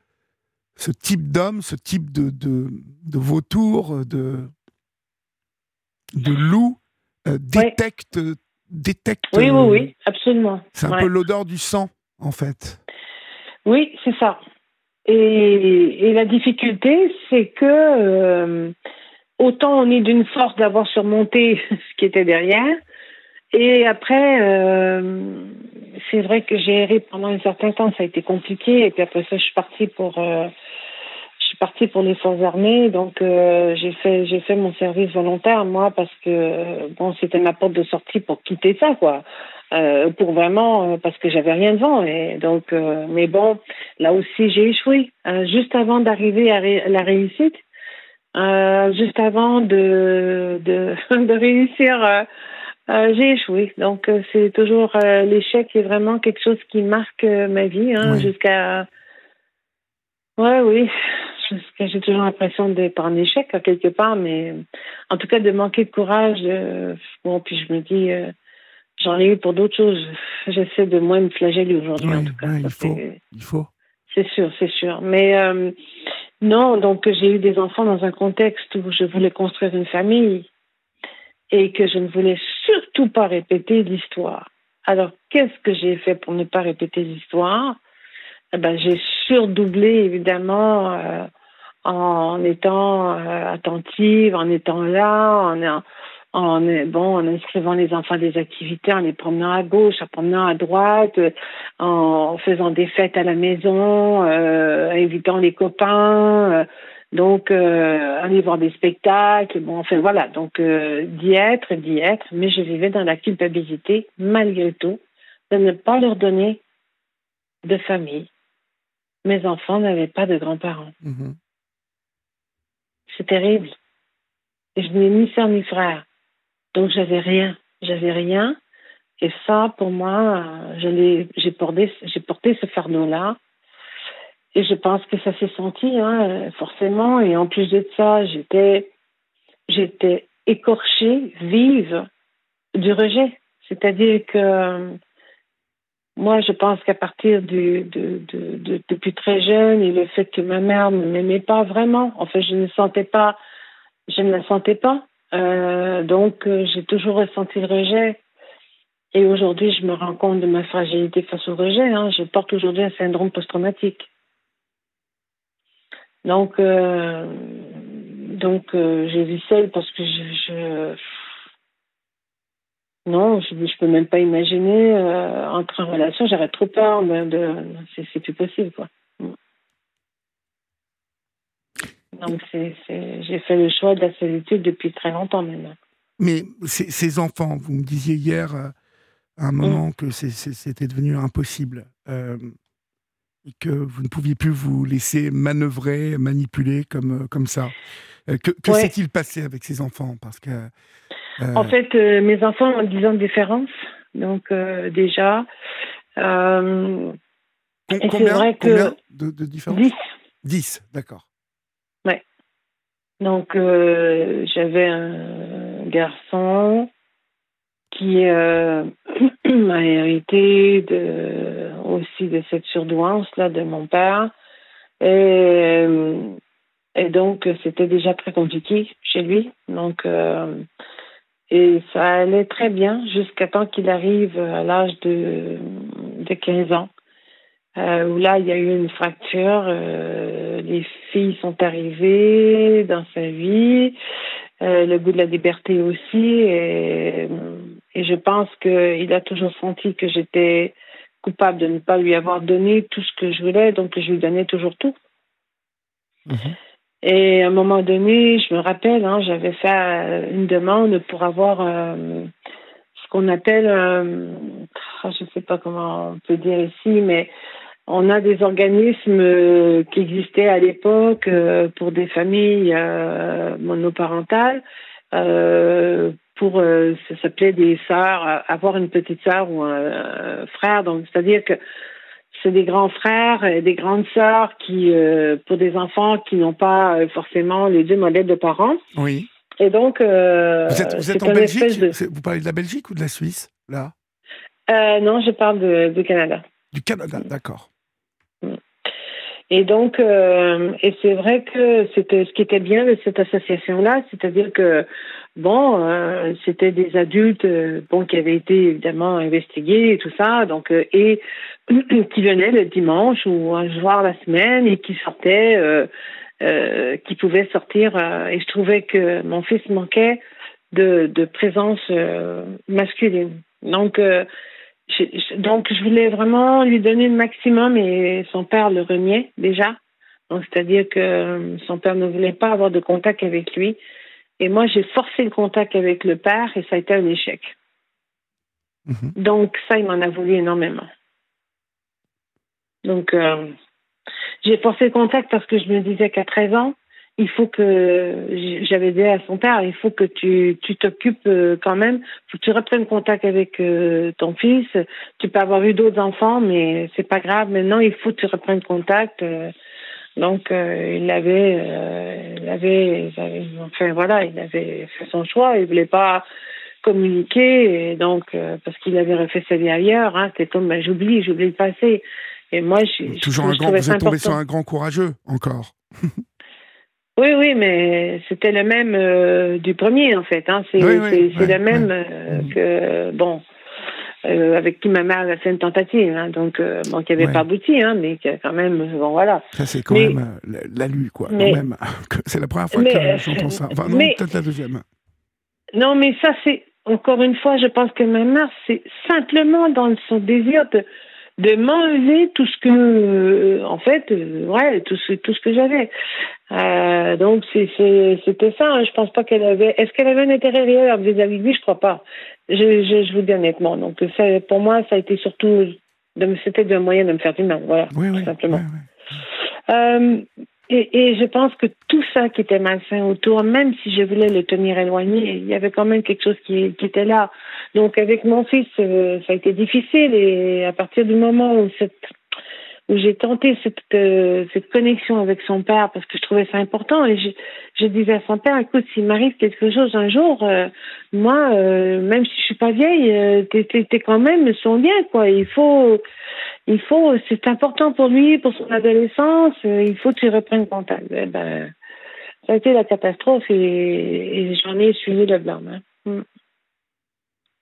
ce type d'homme, ce type de, de, de vautour, de, de loup, euh, détecte, détecte Oui, oui, oui, absolument. c'est un Ouais. peu l'odeur du sang, en fait. Oui, c'est ça. Et, et la difficulté, c'est que euh, autant on est d'une force d'avoir surmonté ce qui était derrière, et après, euh, c'est vrai que j'ai erré pendant un certain temps, ça a été compliqué, et puis après ça, je suis partie pour, euh, je suis partie pour les forces armées, donc euh, j'ai fait, j'ai fait mon service volontaire moi parce que bon, c'était ma porte de sortie pour quitter ça, quoi. Euh, pour vraiment euh, parce que j'avais rien devant et donc euh, mais bon là aussi j'ai échoué Euh, juste avant d'arriver à ré- la réussite juste avant de, de, de réussir j'ai échoué. Donc, c'est toujours l'échec est vraiment quelque chose qui marque ma vie hein, jusqu'à. Ouais, oui. J'ai toujours l'impression d'être en échec à quelque part, mais en tout cas de manquer de courage. bon, puis je me dis, j'en ai eu pour d'autres choses. J'essaie de moins me flageller aujourd'hui. en tout cas, il faut. Il faut. C'est sûr, c'est sûr. Mais non, donc j'ai eu des enfants dans un contexte où je voulais construire une famille et que je ne voulais surtout pas répéter l'histoire. Alors, qu'est-ce que j'ai fait pour ne pas répéter l'histoire? Eh ben, J'ai surdoublé, évidemment, euh, en étant euh, attentive, en étant là, en, en, bon, en inscrivant les enfants à des activités, en les promenant à gauche, en promenant à droite, en faisant des fêtes à la maison, euh, invitant les copains, donc, euh, aller voir des spectacles, bon, enfin voilà, donc euh, d'y être, d'y être, mais je vivais dans la culpabilité, malgré tout, de ne pas leur donner de famille. Mes enfants n'avaient pas de grands-parents. Mhm. C'est terrible. Je n'ai ni soeur ni frère. Donc, j'avais rien. J'avais rien. Et ça, pour moi, j'ai porté, ce fardeau-là et je pense que ça s'est senti, hein, forcément. Et en plus de ça, j'étais, écorchée, vive du rejet. C'est-à-dire que moi, je pense qu'à partir de, de, depuis très jeune et le fait que ma mère ne m'aimait pas vraiment, en fait, je ne sentais pas, je ne la sentais pas. Euh, donc, euh, j'ai toujours ressenti le rejet. Et aujourd'hui, je me rends compte de ma fragilité face au rejet. Hein. Je porte aujourd'hui un syndrome post-traumatique. Donc, euh, donc euh, j'ai vu seule parce que je, non, je ne peux même pas imaginer entrer en relation. J'aurais trop peur de, de c'est plus possible quoi. Donc j'ai fait le choix de la solitude depuis très longtemps maintenant. Mais ces enfants, vous me disiez hier à un moment mm. que c'était devenu impossible et que vous ne pouviez plus vous laisser manœuvrer, manipuler comme, euh, comme ça. Euh, que, que s'est-il passé avec ces enfants? Parce que, euh, En fait, mes enfants ont 10 ans de différence. Donc, déjà. combien, vrai que de, de différence? 10. 10, d'accord. Donc, j'avais un garçon qui euh, m'a hérité aussi de cette surdouance là de mon père. Et, euh, et donc, c'était déjà très compliqué chez lui. Donc, euh, et ça allait très bien jusqu'à temps qu'il arrive à l'âge de, de 15 ans. Euh, où là, il y a eu une fracture. Euh, les filles sont arrivées dans sa vie, euh, le goût de la liberté aussi. Et, et je pense qu'il a toujours senti que j'étais coupable de ne pas lui avoir donné tout ce que je voulais, donc je lui donnais toujours tout. Mhm. Et à un moment donné, je me rappelle, hein, j'avais fait une demande pour avoir ce qu'on appelle, je ne sais pas comment on peut dire ici, mais on a des organismes euh, qui existaient à l'époque euh, pour des familles euh, monoparentales. pour ça s'appelait des sœurs, avoir une petite sœur ou un frère. Donc, c'est-à-dire que c'est des grands frères et des grandes sœurs qui, pour des enfants qui n'ont pas forcément les deux modèles de parents. Oui. Et donc, vous êtes, en Belgique Vous parlez de la Belgique ou de la Suisse là? Non, je parle de, du Canada. Du Canada, d'accord. Et donc, euh, et c'est vrai que c'était ce qui était bien de cette association-là, c'est-à-dire que bon, euh, c'était des adultes euh, bon qui avaient été évidemment investigués et tout ça, donc et qui venaient le dimanche ou un soir la semaine et qui sortaient, qui pouvaient sortir. et je trouvais que mon fils manquait de, de présence masculine. Donc donc, je voulais vraiment lui donner le maximum et son père le reniait déjà. Donc, c'est-à-dire que euh, son père ne voulait pas avoir de contact avec lui. Et moi, j'ai forcé le contact avec le père et ça a été un échec. Mhm. Donc, ça, il m'en a voulu énormément. Donc, euh, j'ai forcé le contact parce que je me disais qu'à 13 ans, il faut que j'avais dit à son père, il faut que tu tu t'occupes euh, quand même, faut que tu reprennes contact avec euh, ton fils. Tu peux avoir eu d'autres enfants, mais c'est pas grave. Maintenant, il faut que tu reprennes contact. Euh. donc il avait, il avait, enfin voilà, il avait fait son choix. Il voulait pas communiquer, et donc parce qu'il avait refait sa vie ailleurs. Hein, C'était comme ben, j'oublie, j'oublie le passé. Et moi, je, toujours un grand, vous êtes tombé sur un grand courageux encore. Oui, oui, mais c'était le même euh, du premier, en fait. Hein. C'est le même euh, que, bon, euh, avec qui ma mère a fait une tentative, hein. donc, bon, qui n'avait pas abouti, hein, mais qui a quand même, bon, voilà. Ça, c'est quand même la, lue, quoi, quand même. C'est la première fois que j'entends ça. Enfin, non, peut-être la deuxième. Non, mais ça, c'est, encore une fois, je pense que ma mère, c'est simplement dans son désir de de m'enlever tout ce que, euh, en fait, euh, ouais, tout ce, tout ce que j'avais. Euh, donc c'était ça. Hein. Je pense pas qu'elle avait. Est-ce qu'elle avait un intérêt réel vis-à-vis de lui? Je crois pas. Je, je, je, vous dis honnêtement. Donc ça, pour moi, ça a été surtout, c'était un moyen de me faire du mal. Voilà, tout simplement. Euh, et, et, je pense que tout ça qui était malsain autour, même si je voulais le tenir éloigné, il y avait quand même quelque chose qui, qui était là. Donc avec mon fils, euh, ça a été difficile et à partir du moment où cette où j'ai tenté cette euh, cette connexion avec son père parce que je trouvais ça important et je, disais à son père écoute s'il m'arrive quelque chose un jour euh, moi même si je suis pas vieille t'es t'es quand même son bien quoi il faut il faut, c'est important pour lui, pour son adolescence, euh, il faut qu'il reprenne contact. Eh ben, ça a été la catastrophe et, j'en ai suivi le blâme. Hein.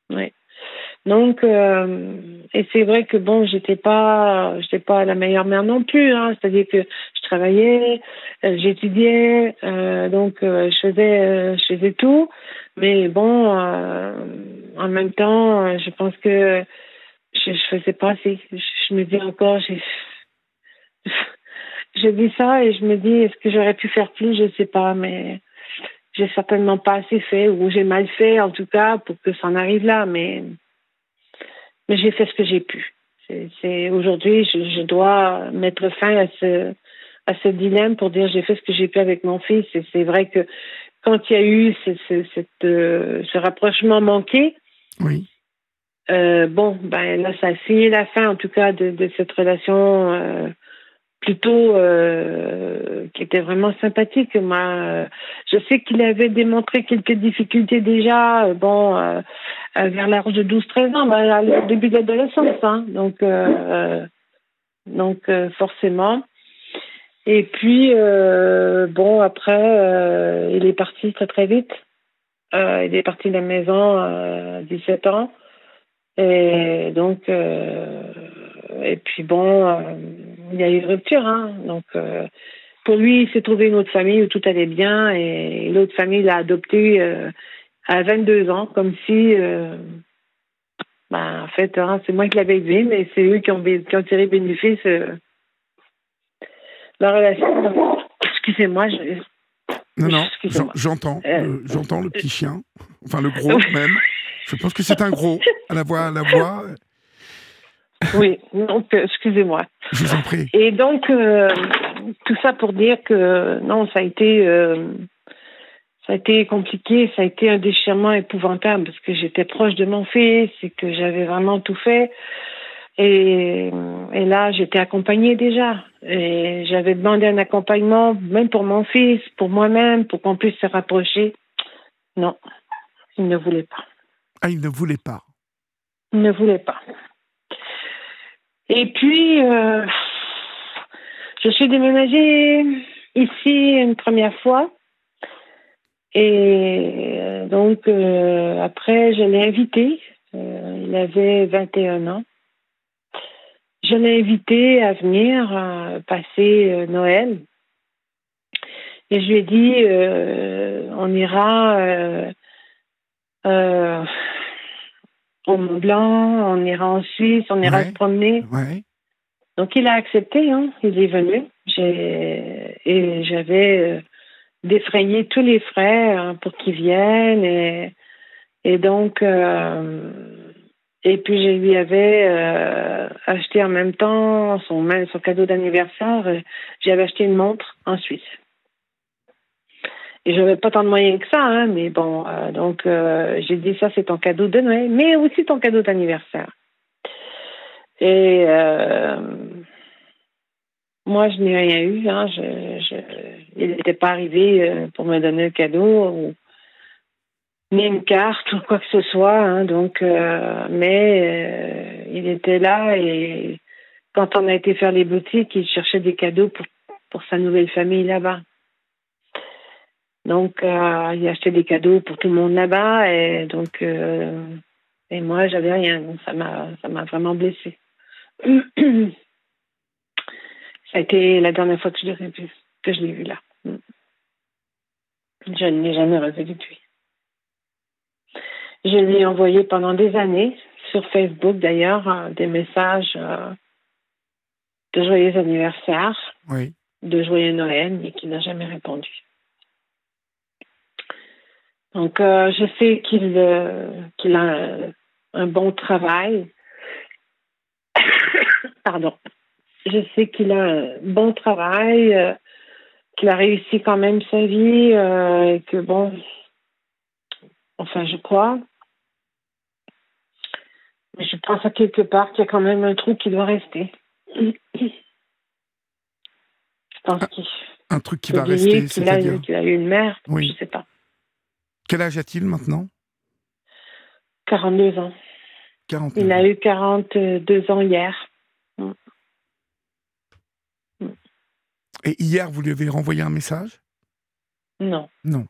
Mm. Donc, euh, et c'est vrai que bon, j'étais pas, j'étais pas la meilleure mère non plus. Hein, C'est-à-dire que je travaillais, euh, j'étudiais, donc je faisais, je faisais tout. Mais bon, en même temps, je pense que je, je faisais pas assez. Je, me dis encore, j'ai, je dis ça et je me dis, est-ce que j'aurais pu faire plus? Je sais pas, mais j'ai certainement pas assez fait ou j'ai mal fait en tout cas pour que ça en arrive là. Mais mais j'ai fait ce que j'ai pu. C'est, aujourd'hui, je, je, dois mettre fin à ce à ce dilemme pour dire j'ai fait ce que j'ai pu avec mon fils. Et c'est vrai que quand il y a eu ce, ce, cette, euh, ce rapprochement manqué, oui. Euh, bon, ben là, ça a signé la fin, en tout cas, de, de cette relation euh, plutôt euh, qui était vraiment sympathique. Moi, je sais qu'il avait démontré quelques difficultés déjà, bon, vers l'âge de 12-13 ans, au début de l'adolescence, hein, donc, donc forcément. Et puis, bon, après, il est parti très très vite. il est parti de la maison à 17 ans. Et donc, euh, et puis bon, euh, il y a eu une rupture. Hein, donc, euh, pour lui, il s'est trouvé une autre famille où tout allait bien et l'autre famille l'a adopté à 22 ans, comme si, ben, en fait, hein, c'est moi qui l'avais élevé, mais c'est eux qui ont, qui ont tiré bénéfice de la relation. Excusez-moi, je, non, non, j'entends, j'entends le petit chien, enfin le gros même. Je pense que c'est un gros, à la voix. À la voix. Oui, donc, euh, excusez-moi. Je vous en prie. Et donc, euh, tout ça pour dire que, non, ça a été. Euh, ça a été compliqué, ça a été un déchirement épouvantable parce que j'étais proche de mon fils et que j'avais vraiment tout fait. Et, et là, j'étais accompagnée déjà. Et j'avais demandé un accompagnement, même pour mon fils, pour moi-même, pour qu'on puisse se rapprocher. Non, il ne voulait pas. Ah, il ne voulait pas. Il ne voulait pas. Et puis, euh, je suis déménagée ici une première fois. Et euh, donc, euh, après, je l'ai invité. il avait 21 ans. Je l'ai invité à venir passer Noël. Et je lui ai dit, on ira au Mont Blanc, on ira en Suisse, on ira se promener. Donc il a accepté, hein, il est venu. J'ai et j'avais euh, défrayé tous les frais hein, pour qu'il vienne et et donc euh, et puis je lui avais euh, acheté en même temps son son cadeau d'anniversaire. J'avais acheté une montre en Suisse. Et j'avais pas tant de moyens que ça, hein, mais bon, euh, donc euh, j'ai dit ça, c'est ton cadeau de Noël, mais aussi ton cadeau d'anniversaire. Et euh, moi, je n'ai rien eu. Hein, je, je, il n'était pas arrivé euh, pour me donner le cadeau, ou, ni une carte ou quoi que ce soit. Hein, donc, mais il était là et quand on a été faire les boutiques, il cherchait des cadeaux pour, pour sa nouvelle famille là-bas. Donc, euh, il achetait des cadeaux pour tout le monde là-bas et donc, euh, et moi, j'avais rien. Donc, ça m'a, ça m'a vraiment blessée. ça a été la dernière fois que je l'ai vu, que je l'ai vu là. Je ne l'ai jamais revu depuis. Je lui ai envoyé pendant des années, sur Facebook d'ailleurs, euh, des messages de joyeux anniversaire, Oui. de joyeux Noël, mais qui n'a jamais répondu. Donc, euh, je sais qu'il euh, qu'il a un, un bon travail. Pardon. Je sais qu'il a un bon travail, euh, qu'il a réussi quand même sa vie, euh, et que bon, enfin, je crois. Mais je pense à quelque part qu'il y a quand même un trou qui doit rester. Je pense qu'il Un truc qui va rester, qu'il a, qu'il a eu une mère, Oui. je sais pas. Quel âge a-t-il maintenant? 42 ans. 40 Il a eu 42 ans hier. Et hier, vous lui avez renvoyé un message? Non. Non.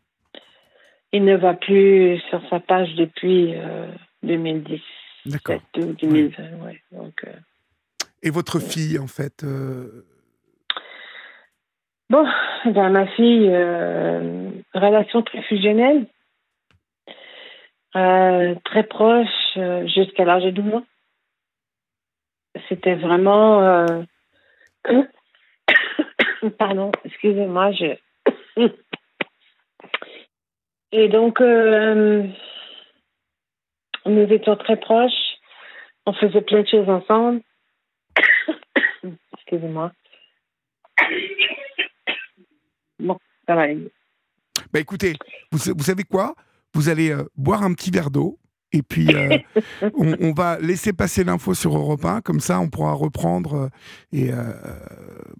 Il ne va plus sur sa page depuis euh, 2017 D'accord. ou 2020. ouais. Donc, euh, Et votre fille, en fait euh, Bon, ben, ma fille, euh, relation très fusionnelle, euh, très proche euh, jusqu'à l'âge de 12 ans. C'était vraiment... euh, Pardon, excusez-moi, je... Et donc, nous étions très proches. On faisait plein de choses ensemble. excusez-moi. Bon, ça. Bah écoutez, vous, vous savez quoi? Vous allez euh, boire un petit verre d'eau. Et puis, euh, on, on va laisser passer l'info sur Europe 1, comme ça on pourra reprendre. euh, et euh,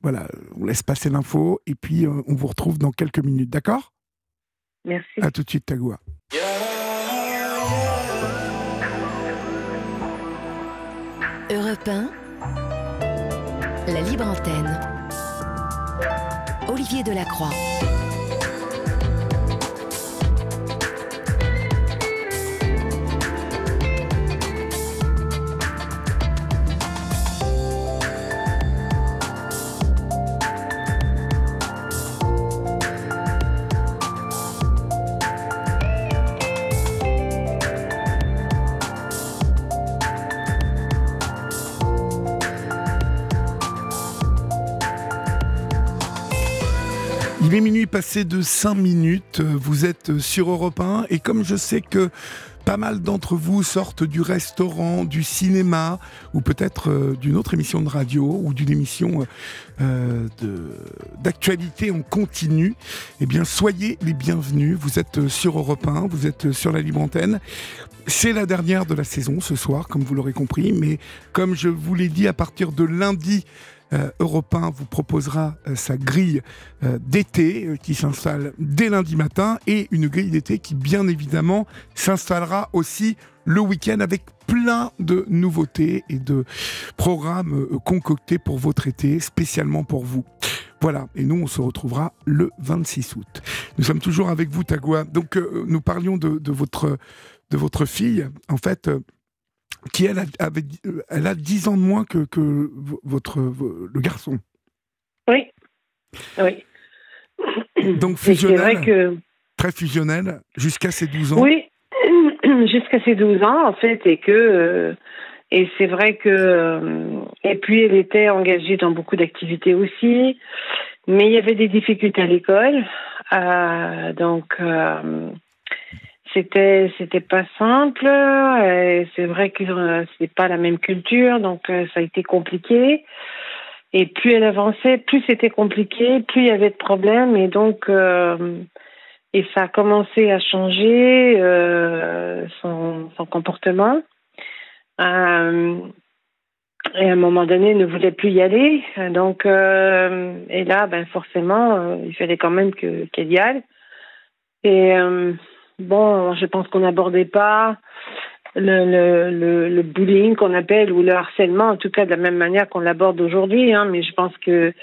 voilà, on laisse passer l'info, et puis euh, on vous retrouve dans quelques minutes, d'accord? Merci. À tout de suite, Tagoua. Europe 1, la libre antenne. Olivier Delacroix. Il minuit passé de 5 minutes, vous êtes sur Europe 1 et comme je sais que pas mal d'entre vous sortent du restaurant, du cinéma ou peut-être euh, d'une autre émission de radio ou d'une émission euh, de- d'actualité en continu, eh bien soyez les bienvenus. Vous êtes euh, sur Europe 1, vous êtes euh, sur la libre antenne. C'est la dernière de la saison ce soir, comme vous l'aurez compris, mais comme je vous l'ai dit, à partir de lundi, euh, Europe 1 vous proposera euh, sa grille euh, d'été euh, qui s'installe dès lundi matin et une grille d'été qui bien évidemment s'installera aussi le week-end avec plein de nouveautés et de programmes concoctés pour votre été, spécialement pour vous. Voilà, et nous on se retrouvera le 26 août. Nous sommes toujours avec vous, Tagua. Donc nous parlions de, votre, de votre fille, en fait, qui elle, a- avait, euh, elle a 10 ans de moins que, que votre, le garçon. Oui. Oui. Donc fusionnel, vrai que. très fusionnel, jusqu'à ses 12 ans. Oui, jusqu'à ses 12 ans, en fait, et que. euh, et c'est vrai que. euh, et puis, elle était engagée dans beaucoup d'activités aussi, mais il y avait des difficultés à l'école. Euh, donc. Euh, c'était c'était pas simple et c'est vrai que euh, c'est pas la même culture donc euh, ça a été compliqué et plus elle avançait plus c'était compliqué plus il y avait de problèmes et donc euh, Et ça a commencé à changer son, son, comportement. Et à un moment donné, il ne voulait plus y aller. Donc, euh, et là, ben forcément, euh, il fallait quand même que qu'elle y aille. Et euh, bon, je pense qu'on n'abordait pas le, le, le, le bullying qu'on appelle ou le harcèlement, en tout cas de la même manière qu'on l'aborde aujourd'hui. Hein, mais je pense que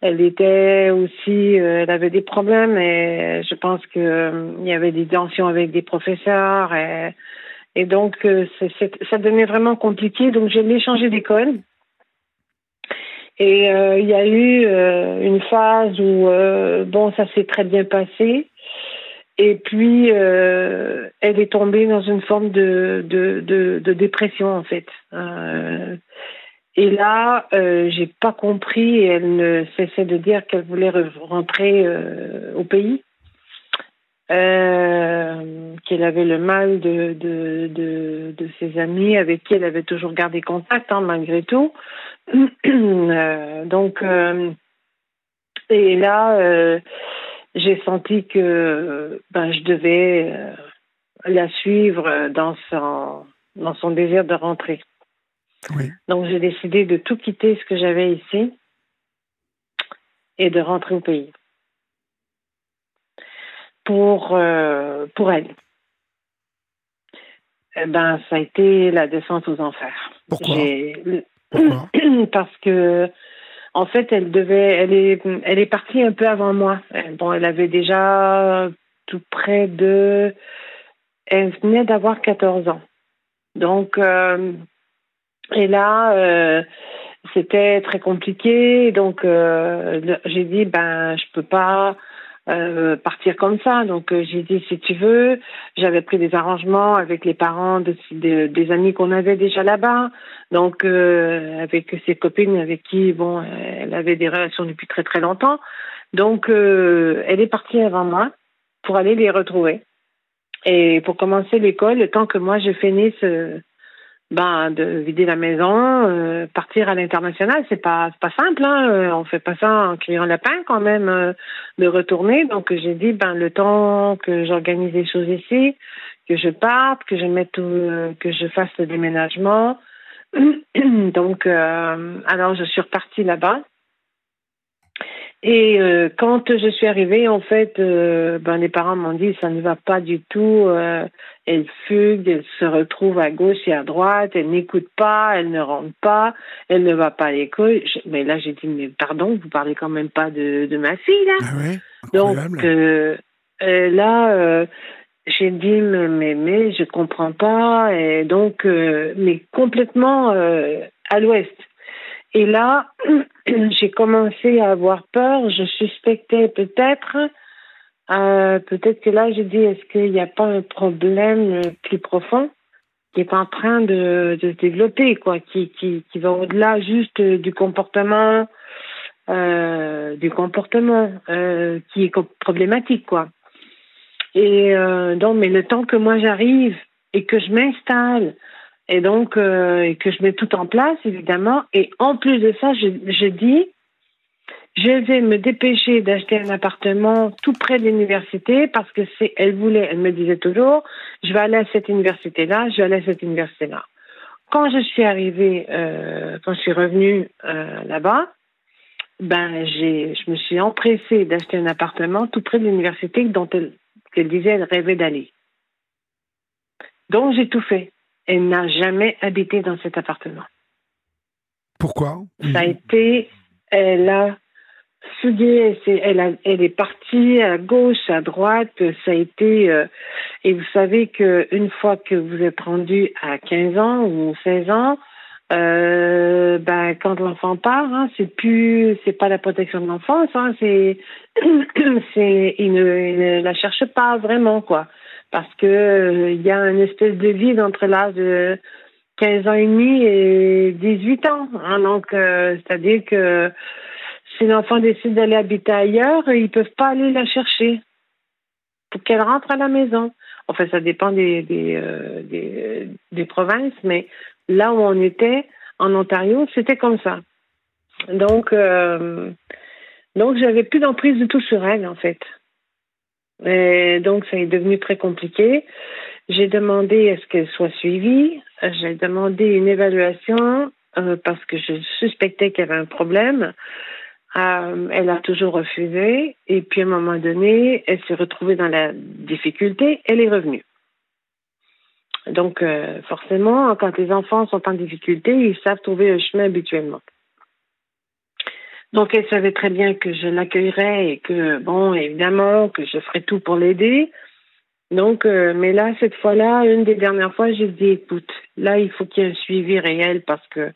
elle était aussi, elle avait des problèmes et je pense que il y avait des tensions avec des professeurs. Et, et donc, euh, ça devenait vraiment compliqué. Donc, je l'ai changé d'école. Et euh, il y a eu euh, une phase où, bon, ça s'est très bien passé. Et puis, elle est tombée dans une forme de, de, dépression, en fait. et là, j'ai pas compris. Elle ne cessait de dire qu'elle voulait rentrer au pays euh, qu'elle avait le mal de, de, ses amis avec qui elle avait toujours gardé contact, hein, malgré tout. euh, donc, euh, et là, euh, j'ai senti que ben, je devais euh, la suivre dans son, dans son désir de rentrer. Oui. Donc, j'ai décidé de tout quitter ce que j'avais ici et de rentrer au pays pour, euh, pour elle. Eh ben, ça a été la descente aux enfers. Pourquoi, Pourquoi? Parce que, en fait, elle devait, elle est, elle est partie un peu avant moi. Bon, elle avait déjà tout près de, elle venait d'avoir 14 ans. Donc, euh, et là, euh, c'était très compliqué. Donc, euh, j'ai dit, ben, je peux pas euh, partir comme ça. Donc euh, j'ai dit si tu veux, j'avais pris des arrangements avec les parents de, de, des amis qu'on avait déjà là-bas. Donc euh, avec ses copines avec qui bon elle avait des relations depuis très très longtemps. Donc elle est partie avant moi pour aller les retrouver. Et pour commencer l'école, le temps que moi je finisse ben, de vider la maison, euh, partir à l'international, c'est pas pas simple. Hein. Euh, on fait pas ça en criant lapin quand même euh, de retourner. Donc j'ai dit ben le temps que j'organise les choses ici, que je parte, que je mette que je fasse le déménagement. Donc alors je suis repartie là-bas. Et quand je suis arrivée, en fait, ben, les parents m'ont dit ça ne va pas du tout. Euh, elle fugue, elle se retrouve à gauche et à droite, elle n'écoute pas, elle ne rentre pas, elle ne va pas à l'école. Mais là, j'ai dit mais pardon, vous parlez quand même pas de, de ma fille là. Ah ouais, Donc là, j'ai dit mais, mais mais je comprends pas et donc mais complètement à l'ouest. Et là, j'ai commencé à avoir peur. Je suspectais peut-être, euh, peut-être que là, j'ai dit, est-ce qu'il n'y a pas un problème plus profond qui est en train de, se développer, quoi, qui, qui, va au-delà juste du comportement, euh, du comportement euh, qui est problématique, quoi. Et donc, mais le temps que moi j'arrive et que je m'installe, et donc que je mets tout en place évidemment et en plus de ça je, je dis je vais me dépêcher d'acheter un appartement tout près de l'université parce que c'est elle voulait elle me disait toujours je vais aller à cette université là je vais aller à cette université là quand je suis arrivée euh, quand je suis revenue euh, là-bas ben j'ai je me suis empressée d'acheter un appartement tout près de l'université dont elle, elle disait elle rêvait d'aller. Donc j'ai tout fait. Elle n'a jamais habité dans cet appartement. Pourquoi? Ça a été, elle a fouillé, elle, est partie à gauche, à droite, ça a été, euh, et vous savez qu'une fois que vous êtes rendu à 15 ans ou 16 ans, euh, ben, quand l'enfant part, hein, c'est plus, c'est pas la protection de l'enfance, hein, c'est, c'est, il ne, la cherche pas vraiment, quoi parce que euh, il y a une espèce de vide entre l'âge de 15 ans et demi et 18 ans. Hein. donc, euh, c'est-à-dire que si l'enfant décide d'aller habiter ailleurs, ils peuvent pas aller la chercher pour qu'elle rentre à la maison. Enfin, ça dépend des euh, des, des provinces, mais là où on était, en Ontario, c'était comme ça. Donc, donc j'avais plus d'emprise du tout sur elle, en fait. Donc, ça est devenu très compliqué. J'ai demandé à ce qu'elle soit suivie. J'ai demandé une évaluation euh, parce que je suspectais qu'il y avait un problème. Euh, elle a toujours refusé. Et puis, à un moment donné, elle s'est retrouvée dans la difficulté. Elle est revenue. Donc, euh, forcément, quand les enfants sont en difficulté, ils savent trouver un chemin habituellement. Donc, elle savait très bien que je l'accueillerais et que, bon, évidemment, que je ferais tout pour l'aider. Donc, euh, mais là, cette fois-là, une des dernières fois, j'ai dit, écoute, là, il faut qu'il y ait un suivi réel parce que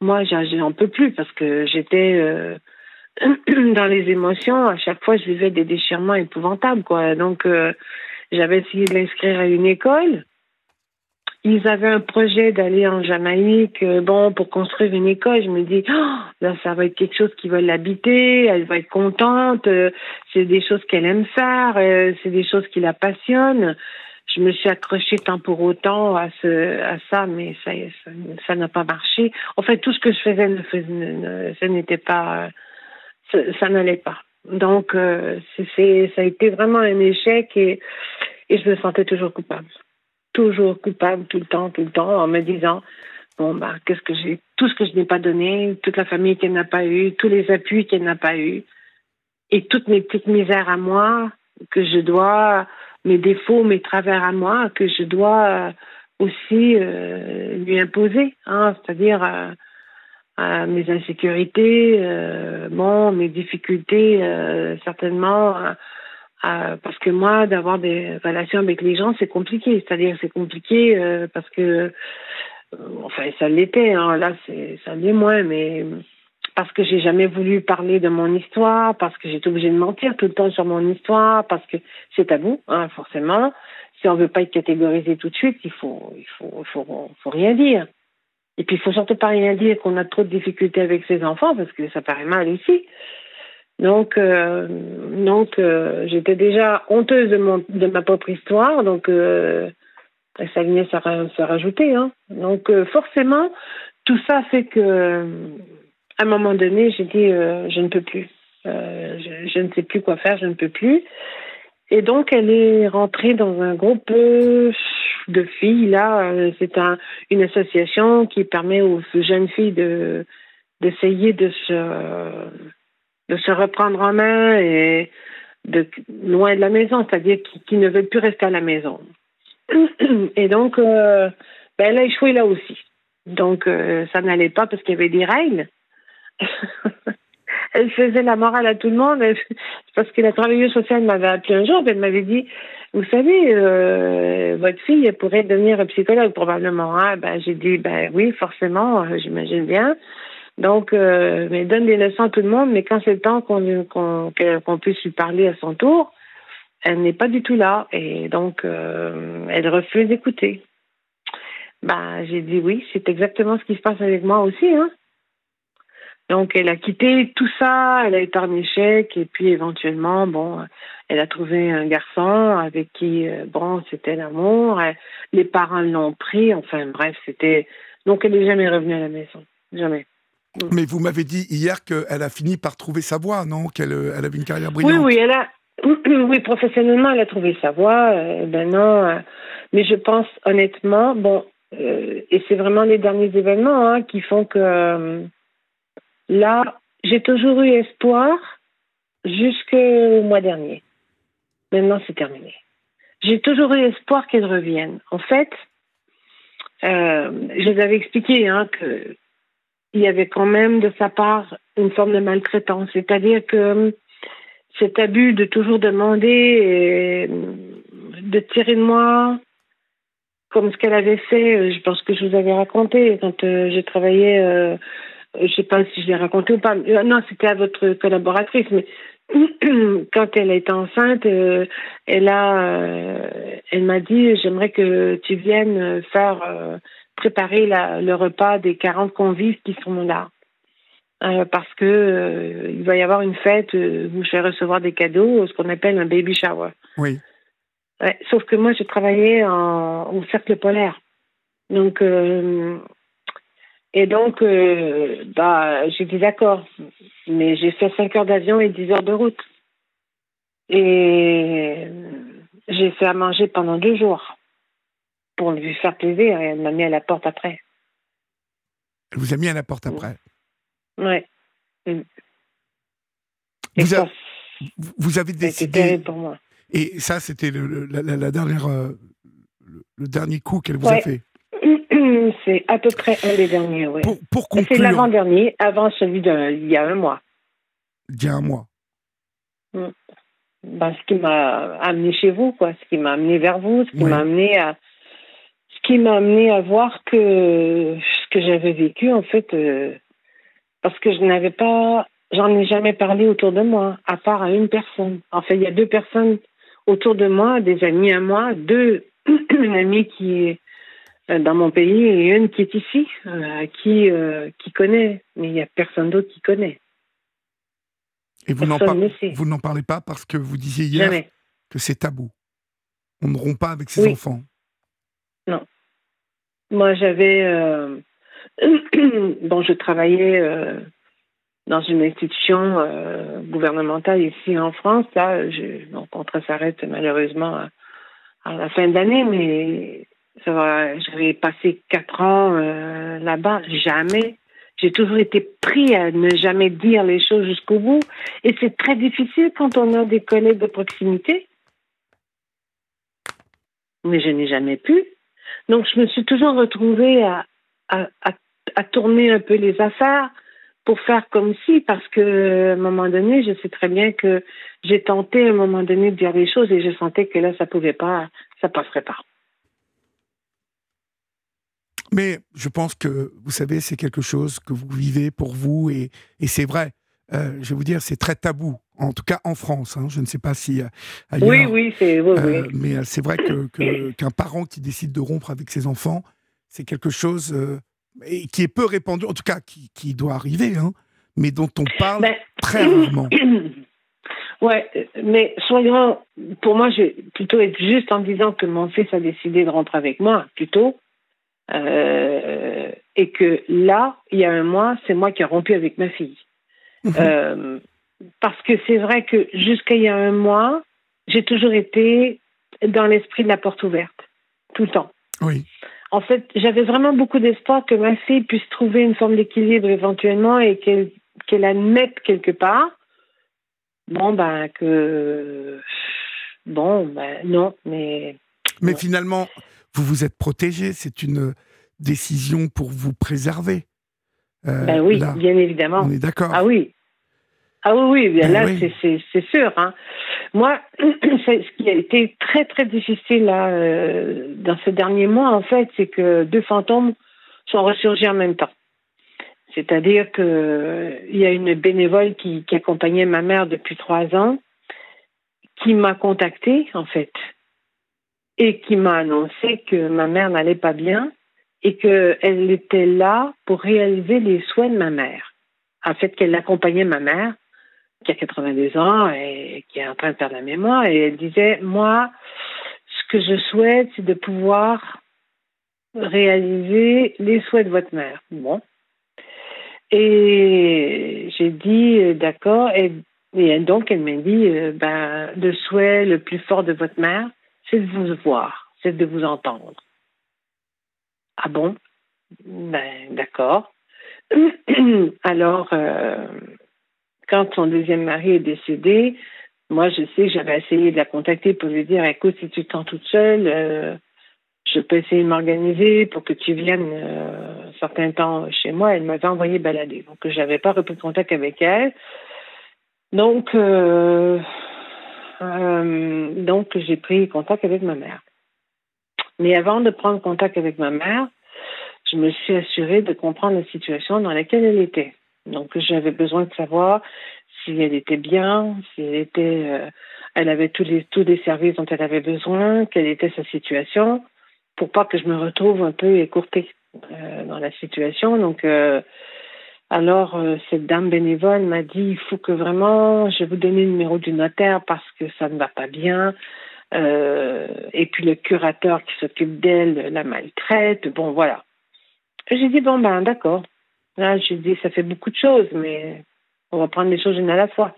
moi, j'en peux plus parce que j'étais dans les émotions. À chaque fois, je vivais des déchirements épouvantables, quoi. Donc, euh, j'avais essayé de l'inscrire à une école. Ils avaient un projet d'aller en Jamaïque, euh, bon, pour construire une école. Je me dis, oh, là, ça va être quelque chose qui va l'habiter, elle va être contente, euh, c'est des choses qu'elle aime faire, c'est des choses qui la passionnent. Je me suis accrochée tant pour autant à, ce, à ça, mais ça, ça, n'a pas marché. En fait, tout ce que je faisais, ne, n'était pas, ça, n'allait pas. Donc, c'est, ça a été vraiment un échec et, je me sentais toujours coupable toujours coupable tout le temps, tout le temps, en me disant bon bah qu'est-ce que j'ai, tout ce que je n'ai pas donné, toute la famille qu'elle n'a pas eu, tous les appuis qu'elle n'a pas eu, et toutes mes petites misères à moi que je dois, mes défauts, mes travers à moi que je dois euh, aussi euh, lui imposer, hein, c'est-à-dire euh, mes insécurités, bon, mes difficultés certainement euh, parce que moi, d'avoir des relations avec les gens, c'est compliqué. C'est-à-dire, c'est compliqué euh, parce que, euh, enfin, ça l'était. Hein, là, c'est ça l'est moins, mais parce que j'ai jamais voulu parler de mon histoire, parce que j'étais obligée de mentir tout le temps sur mon histoire, parce que c'est tabou, hein, forcément. Si on veut pas être catégorisé tout de suite, il faut, il faut, faut, faut rien dire. Et puis, il faut surtout pas rien dire qu'on a trop de difficultés avec ses enfants, parce que ça paraît mal ici. Donc, euh, donc euh, j'étais déjà honteuse de, mon, de ma propre histoire, donc euh, ça venait se, rajouter. Hein. Donc, forcément, tout ça fait que, à un moment donné, j'ai dit je ne peux plus. Je, ne sais plus quoi faire, je ne peux plus. Et donc, elle est rentrée dans un groupe de filles. Là, c'est un, une association qui permet aux jeunes filles de d'essayer de se de se reprendre en main et de loin de la maison, c'est-à-dire qui, ne veulent plus rester à la maison. Et donc, euh, ben, elle a échoué là aussi. Donc, euh, ça n'allait pas parce qu'il y avait des règles. elle faisait la morale à tout le monde. parce que la travailleuse sociale m'avait appelé un jour, elle m'avait dit, vous savez, euh, votre fille elle pourrait devenir psychologue probablement. Hein? Ben, j'ai dit, ben oui, forcément, j'imagine bien. Donc, euh, donne des leçons à tout le monde, mais quand c'est le temps qu'on qu'on puisse lui parler à son tour, elle n'est pas du tout là. Et donc, euh, elle refuse d'écouter. Ben, j'ai dit oui, c'est exactement ce qui se passe avec moi aussi. Hein. Donc, elle a quitté tout ça, elle a été en échec, et puis éventuellement, bon, elle a trouvé un garçon avec qui, euh, bon, c'était l'amour. Les parents l'ont pris, enfin bref, c'était. Donc, elle n'est jamais revenue à la maison. Jamais. Mais vous m'avez dit hier qu'elle a fini par trouver sa voie, non? Qu'elle euh, elle avait une carrière brillante. Oui, oui, elle a. Oui, professionnellement, elle a trouvé sa voie. Euh, ben non, euh, mais je pense honnêtement, bon, et c'est vraiment les derniers événements hein, qui font que là, j'ai toujours eu espoir jusqu'au mois dernier. Maintenant, c'est terminé. J'ai toujours eu espoir qu'elle revienne. En fait, je vous avais expliqué hein, que il y avait quand même de sa part une forme de maltraitance. C'est-à-dire que euh, cet abus de toujours demander, euh, de tirer de moi, comme ce qu'elle avait fait, euh, je pense que je vous avais raconté quand j'ai travaillé, je ne sais pas si je l'ai raconté ou pas, non, c'était à votre collaboratrice, mais quand elle était enceinte, elle a, elle m'a dit, j'aimerais que tu viennes faire préparer le repas des 40 convives qui sont là. Euh, parce que euh, il va y avoir une fête euh, où je vais recevoir des cadeaux, ce qu'on appelle un baby shower. Oui. sauf que moi, je travaillais en, au cercle polaire. Donc, et donc, bah, j'ai dit d'accord. Mais j'ai fait 5 heures d'avion et 10 heures de route. Et j'ai fait à manger pendant deux jours pour lui faire plaisir et elle m'a mis à la porte après. Elle vous a mis à la porte après Ouais. Vous, a... vous, avez décidé. Pour moi. Et ça, c'était la, dernière, euh, le, dernier coup qu'elle vous a fait. C'est à peu près un des derniers, oui. Pour, pour conclure. C'est l'avant-dernier, avant celui d'il y a un mois. Il y a un mois. Mm. Ben, ce qui m'a amené chez vous, quoi. Ce qui m'a amené vers vous, ce qui m'a amené à. Ce qui m'a amené à voir que ce que j'avais vécu, en fait, euh, parce que je n'avais pas. J'en ai jamais parlé autour de moi, à part à une personne. En fait, il y a deux personnes autour de moi, des amis à moi, deux, une amie qui est dans mon pays et une qui est ici, euh, qui, euh, qui connaît, mais il n'y a personne d'autre qui connaît. Et vous n'en, parlez, vous n'en parlez pas parce que vous disiez hier que c'est tabou. On ne rompt pas avec ses enfants. Non. Moi, j'avais. bon, je travaillais dans une institution gouvernementale ici en France. Là, je... mon contrat s'arrête malheureusement à, la fin de l'année, mais j'avais passé quatre ans euh, là-bas, jamais. J'ai toujours été pris à ne jamais dire les choses jusqu'au bout. Et c'est très difficile quand on a des collègues de proximité. Mais je n'ai jamais pu. Donc, je me suis toujours retrouvée à, tourner un peu les affaires pour faire comme si, parce que à un moment donné, je sais très bien que j'ai tenté à un moment donné de dire les choses et je sentais que là, ça pouvait pas, ça passerait pas. Mais je pense que, vous savez, c'est quelque chose que vous vivez pour vous et, et c'est vrai. Euh, je vais vous dire, c'est très tabou, en tout cas en France. Hein. je ne sais pas si euh, ailleurs. Oui, oui, c'est. Oui, euh, mais c'est vrai que, qu'un parent qui décide de rompre avec ses enfants, c'est quelque chose et qui est peu répandu, en tout cas qui, qui doit arriver, hein, mais dont on parle ben, très rarement. Ouais, mais soyons, pour moi, je vais plutôt être juste en disant que mon fils a décidé de rompre avec moi, plutôt, euh, et que là, il y a un mois, c'est moi qui ai rompu avec ma fille. Mhm. Euh, parce que c'est vrai que jusqu'à il y a un mois, j'ai toujours été dans l'esprit de la porte ouverte, tout le temps. Oui. En fait, j'avais vraiment beaucoup d'espoir que ma fille puisse trouver une forme d'équilibre éventuellement et qu'elle qu'elle admette quelque part. Bon, ben, que. Bon, ben, non, mais. Mais finalement, vous vous êtes protégé, c'est une décision pour vous préserver. Euh, ben oui, bien évidemment. On est d'accord. Ah oui. Ah oui, oui, bien ben là, c'est sûr. Hein. Moi, ce qui a été très, très difficile là, euh, dans ces derniers mois, en fait, c'est que deux fantômes sont ressurgis en même temps. C'est-à-dire qu'il il y a une bénévole qui, qui accompagnait ma mère depuis trois ans, qui m'a contactée, en fait, et qui m'a annoncé que ma mère n'allait pas bien et qu'elle était là pour réaliser les soins de ma mère. En fait, qu'elle accompagnait ma mère, qui a 82 ans et qui est en train de perdre la mémoire, et elle disait, moi, ce que je souhaite, c'est de pouvoir réaliser les souhaits de votre mère. Bon. Et j'ai dit, d'accord, et, et, donc elle m'a dit, euh, ben, le souhait le plus fort de votre mère, c'est de vous voir, c'est de vous entendre. Ah bon? Ben d'accord. Alors, euh, quand son deuxième mari est décédé, moi je sais, j'avais essayé de la contacter pour lui dire, écoute, si tu te sens toute seule, euh, je peux essayer de m'organiser pour que tu viennes euh, un certain temps chez moi. Elle m'avait envoyé balader, donc je n'avais pas repris contact avec elle. Donc, donc, j'ai pris contact avec ma mère. Mais avant de prendre contact avec ma mère, je me suis assurée de comprendre la situation dans laquelle elle était. Donc, j'avais besoin de savoir si elle était bien, si elle était, euh, elle avait tous les tous les services dont elle avait besoin, quelle était sa situation, pour pas que je me retrouve un peu écourtée euh, dans la situation. Donc, alors, euh, cette dame bénévole m'a dit, il faut que vraiment, je vous donner le numéro du notaire parce que ça ne va pas bien. Euh, et puis le curateur qui s'occupe d'elle la maltraite. Bon, voilà. J'ai dit, bon, ben d'accord. Là, j'ai dit, ça fait beaucoup de choses, mais on va prendre les choses une à la fois.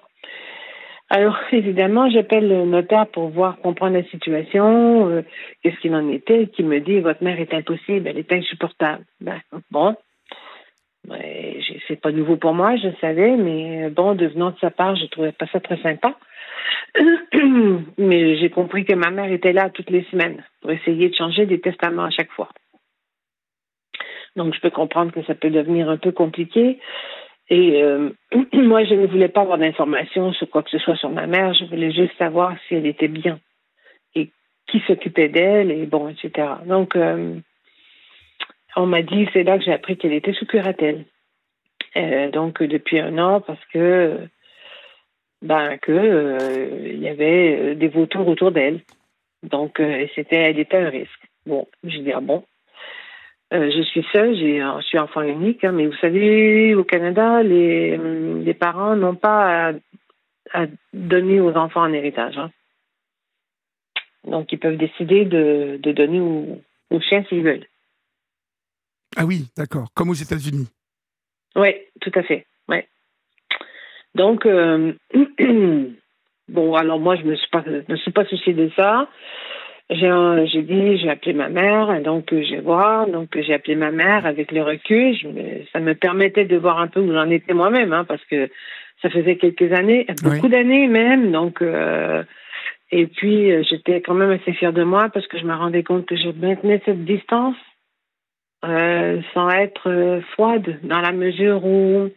Alors, évidemment, j'appelle le notaire pour voir, comprendre la situation, euh, qu'est-ce qu'il en était, qui me dit, votre mère est impossible, elle est insupportable. Ben, bon. Ben, c'est pas nouveau pour moi, je savais, mais bon, devenant de sa part, je trouvais pas ça très sympa. mais j'ai compris que ma mère était là toutes les semaines pour essayer de changer des testaments à chaque fois. Donc, je peux comprendre que ça peut devenir un peu compliqué. Et euh, moi, je ne voulais pas avoir d'informations sur quoi que ce soit sur ma mère. Je voulais juste savoir si elle était bien et qui s'occupait d'elle et bon, etc. Donc, euh, on m'a dit, c'est là que j'ai appris qu'elle était sous curatelle. Euh, donc, depuis un an, parce que ben que il y avait des vautours autour d'elle. Donc, c'était, elle était un risque. Bon, je dis ah bon, euh, je suis seule, j'ai, je suis enfant unique, hein, mais vous savez, au Canada, les, les parents n'ont pas à, donner aux enfants un héritage. Hein. Donc, ils peuvent décider de, donner aux chiens s'ils veulent. Ah oui, d'accord, comme aux États-Unis. Oui, tout à fait. Ouais. Donc, euh, bon, alors moi, je ne me, suis pas, me suis pas souciée de ça j'ai dit, j'ai appelé ma mère, donc je vais voir, donc j'ai appelé ma mère avec le recul. ça me permettait de voir un peu où j'en étais moi-même, hein, parce que ça faisait quelques années, beaucoup d'années même, donc. Euh, et puis j'étais quand même assez fière de moi parce que je me rendais compte que je maintenais cette distance euh, sans être euh, froide, dans la mesure où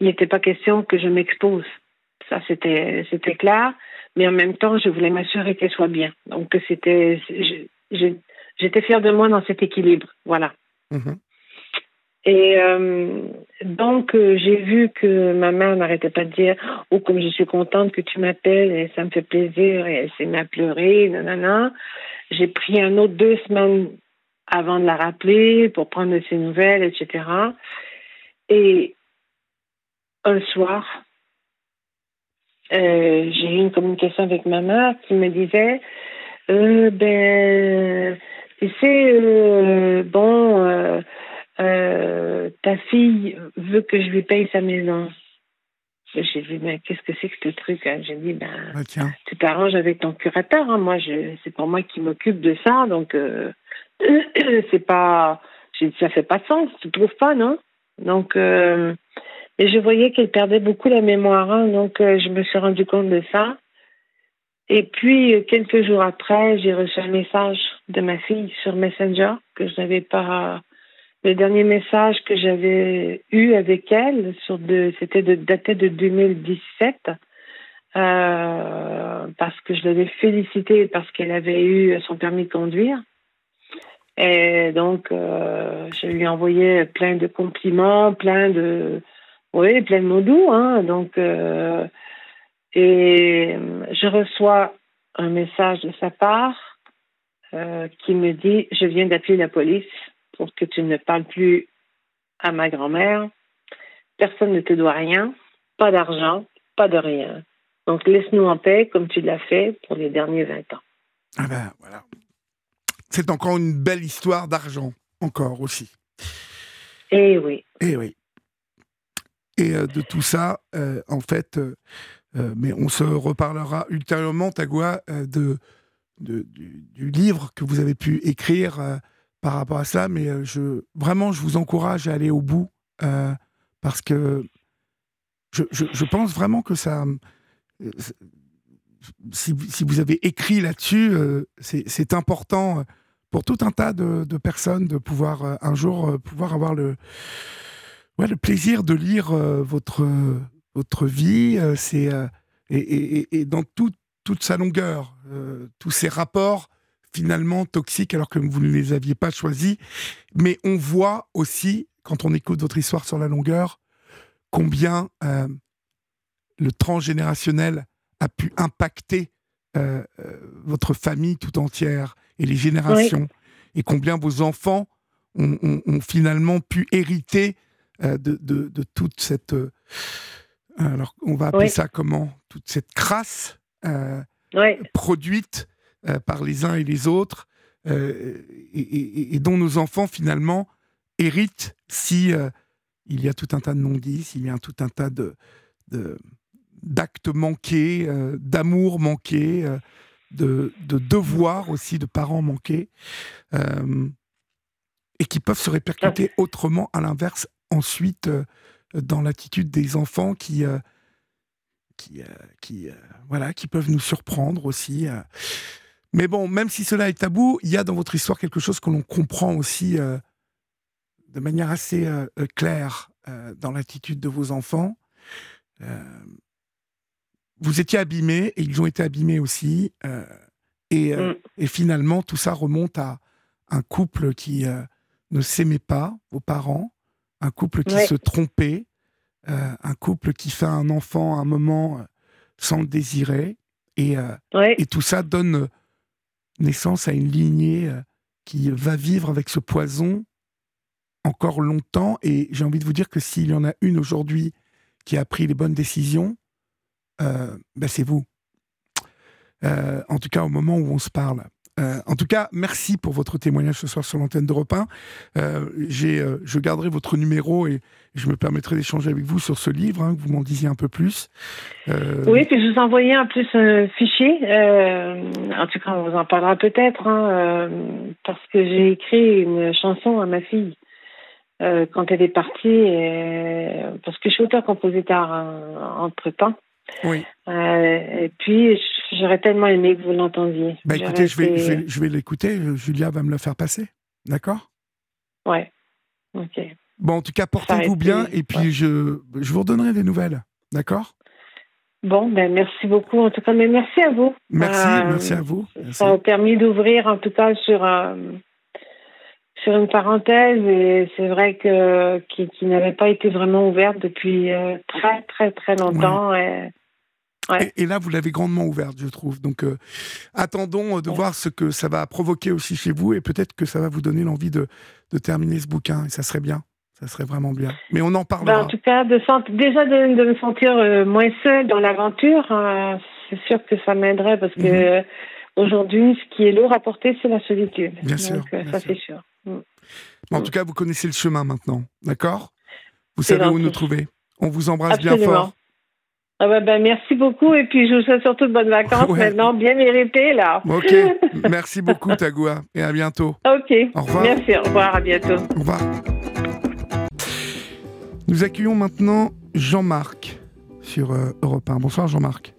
il n'était pas question que je m'expose. Ça, c'était c'était clair mais en même temps, je voulais m'assurer qu'elle soit bien. Donc, c'était, j'étais fière de moi dans cet équilibre. Voilà. Mhm. Et euh, donc, euh, j'ai vu que ma mère n'arrêtait pas de dire Oh, comme je suis contente que tu m'appelles, et ça me fait plaisir, et elle s'est mise à pleurer, nanana. J'ai pris un autre deux semaines avant de la rappeler pour prendre de ses nouvelles, etc. Et un soir, euh, j'ai eu une communication avec ma mère qui me disait euh, ben tu sais euh, bon ta fille veut que je lui paye sa maison j'ai dit mais qu'est-ce que c'est que ce truc hein? j'ai dit ben ah, tu t'arranges avec ton curateur hein. moi je c'est pour moi qui m'occupe de ça donc c'est pas ça fait pas sens tu trouves pas non? Donc et je voyais qu'elle perdait beaucoup la mémoire, hein, donc euh, je me suis rendu compte de ça. Et puis, euh, quelques jours après, j'ai reçu un message de ma fille sur Messenger que je n'avais pas. Le dernier message que j'avais eu avec elle, sur de, c'était de, daté de 2017, euh, parce que je l'avais félicitée parce qu'elle avait eu son permis de conduire. Et donc, je lui envoyais plein de compliments, plein de, oui, plein de mots doux. Hein, donc, euh, et je reçois un message de sa part euh, qui me dit Je viens d'appeler la police pour que tu ne parles plus à ma grand-mère. Personne ne te doit rien, pas d'argent, pas de rien. Donc, laisse-nous en paix comme tu l'as fait pour les derniers 20 ans. Ah ben voilà. C'est encore une belle histoire d'argent, encore aussi. Eh oui. Eh oui. Et euh, de tout ça, euh, en fait, euh, mais on se reparlera ultérieurement, Tagua, de, du, livre que vous avez pu écrire par rapport à ça. Mais je, vraiment, je vous encourage à aller au bout parce que je, je, pense vraiment que ça. Si, si, vous avez écrit là-dessus, c'est important pour tout un tas de, personnes de pouvoir un jour pouvoir avoir le le plaisir de lire euh, votre, votre vie, euh, c'est euh, et, dans toute sa longueur, tous ces rapports finalement toxiques alors que vous ne les aviez pas choisis. Mais on voit aussi, quand on écoute votre histoire sur la longueur, combien le transgénérationnel a pu impacter votre famille tout entière et les générations, et combien vos enfants ont finalement pu hériter euh, de, de, toute cette. Euh, alors, on va appeler ça comment? Toute cette crasse euh, produite par les uns et les autres, et, dont nos enfants, finalement, héritent si il y a tout un tas de non-dits, s'il y a tout un tas de, de, d'actes manqués, d'amour manqué, de, de, devoirs aussi de parents manqués, et qui peuvent se répercuter autrement à l'inverse ensuite dans l'attitude des enfants qui qui, qui, voilà, qui peuvent nous surprendre aussi. Mais bon, même si cela est tabou, il y a dans votre histoire quelque chose que l'on comprend aussi euh, de manière assez euh, euh, claire dans l'attitude de vos enfants. Vous étiez abîmés et ils ont été abîmés aussi. Et, mm. et, finalement, tout ça remonte à un couple qui ne s'aimait pas, vos parents, un couple qui se trompait, un couple qui fait un enfant à un moment sans le désirer. Et, et tout ça donne naissance à une lignée euh, qui va vivre avec ce poison encore longtemps. Et j'ai envie de vous dire que s'il y en a une aujourd'hui qui a pris les bonnes décisions, euh, ben c'est vous. Euh, en tout cas, au moment où on se parle. Euh, en tout cas, merci pour votre témoignage ce soir sur l'antenne d'Europe 1. Euh, euh, je garderai votre numéro et je me permettrai d'échanger avec vous sur ce livre, hein, que vous m'en disiez un peu plus. Oui, puis je vous envoyais en plus un fichier. en tout cas, on vous en parlera peut-être, hein, parce que j'ai écrit une chanson à ma fille. quand elle est partie, parce que je suis auteur-compositeur entre-temps. Oui. et puis, J'aurais tellement aimé que vous l'entendiez. Bah écoutez, je vais, je vais, l'écouter. Julia va me le faire passer. D'accord? Ouais. Ok. Bon, en tout cas, portez-vous bien et puis je, je vous redonnerai des nouvelles. D'accord? Bon, ben merci beaucoup. En tout cas, mais merci à vous. Merci, euh, merci à vous. Ça a permis d'ouvrir, en tout cas, sur euh, sur une parenthèse et c'est vrai que qui, qui n'avait pas été vraiment ouverte depuis euh, très très très longtemps. Et, et, là, vous l'avez grandement ouverte, je trouve. Donc, euh, attendons euh, de voir ce que ça va provoquer aussi chez vous, et peut-être que ça va vous donner l'envie de, de, terminer ce bouquin, et ça serait bien. Ça serait vraiment bien. Mais on en parlera. Ben, en tout cas, de déjà de, me sentir euh, moins seule dans l'aventure, c'est sûr que ça m'aiderait parce que mhm. aujourd'hui, ce qui est lourd à porter, c'est la solitude. Bien sûr. ça, c'est sûr. Mm. En tout cas, vous connaissez le chemin maintenant, d'accord? Vous savez où nous trouver. On vous embrasse bien fort. Ah bah, merci beaucoup et puis je vous souhaite surtout de bonnes vacances maintenant, bien méritées là. Ok, merci beaucoup Tagoua et à bientôt. Ok, au revoir. Merci, au revoir, à bientôt. Au revoir. Nous accueillons maintenant Jean-Marc sur euh, Europe 1. Bonsoir Jean-Marc.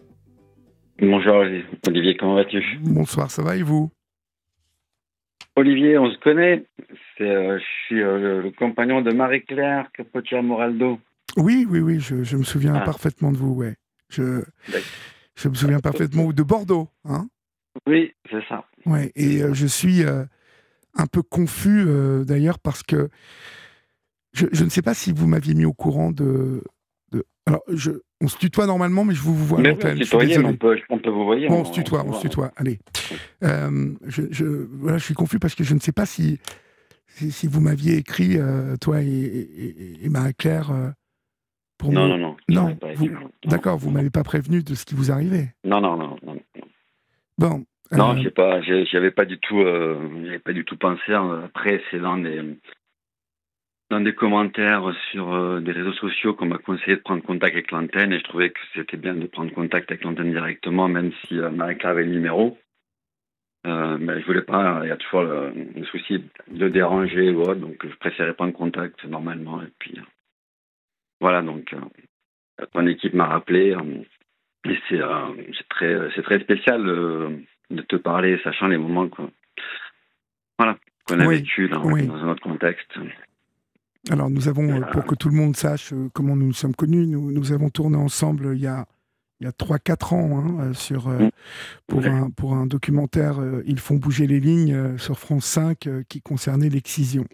Bonjour Olivier, comment vas-tu? Bonsoir, ça va et vous? Olivier, on se connaît. Euh, je suis euh, le compagnon de Marie-Claire Capotia Moraldo. Oui, oui, oui, je, me souviens ah. parfaitement de vous, ouais. Je, je me souviens parfaitement de Bordeaux, hein Oui, c'est ça. Ouais, et euh, je suis euh, un peu confus euh, d'ailleurs parce que je, je, ne sais pas si vous m'aviez mis au courant de. de... Alors, je, on se tutoie normalement, mais je vous, vois à l'antenne. On peut, on peut vous voyer. Bon, on, se tutoie, on, se tutoie. Allez. je, je, voilà, je suis confus parce que je ne sais pas si, si, vous m'aviez écrit, toi et, et, et Marie-Claire non, non, non, non. D'accord, vous m'avez pas prévenu de ce qui vous arrivait. Non, non, non. non, Bon. Non, euh... j'ai pas, j'avais pas du tout, euh, pas du tout pensé. Après, c'est dans des, dans des commentaires sur euh, des réseaux sociaux qu'on m'a conseillé de prendre contact avec l'antenne et je trouvais que c'était bien de prendre contact avec l'antenne directement, même si Marie avait le numéro. Euh, mais je voulais pas, il y a toujours le, le souci de déranger ou autre, donc je préférais prendre contact normalement et puis voilà, donc euh, ton équipe m'a rappelé. Euh, et c'est euh, très, très spécial de te parler, sachant les moments qu'on voilà, qu'on a vécu dans, un autre contexte. Alors nous avons, pour que tout le monde sache comment nous nous sommes connus, nous, nous avons tourné ensemble il y a il y a 3-4 ans hein, sur, pour, un, pour un documentaire Ils font bouger les lignes sur France 5 qui concernait l'excision.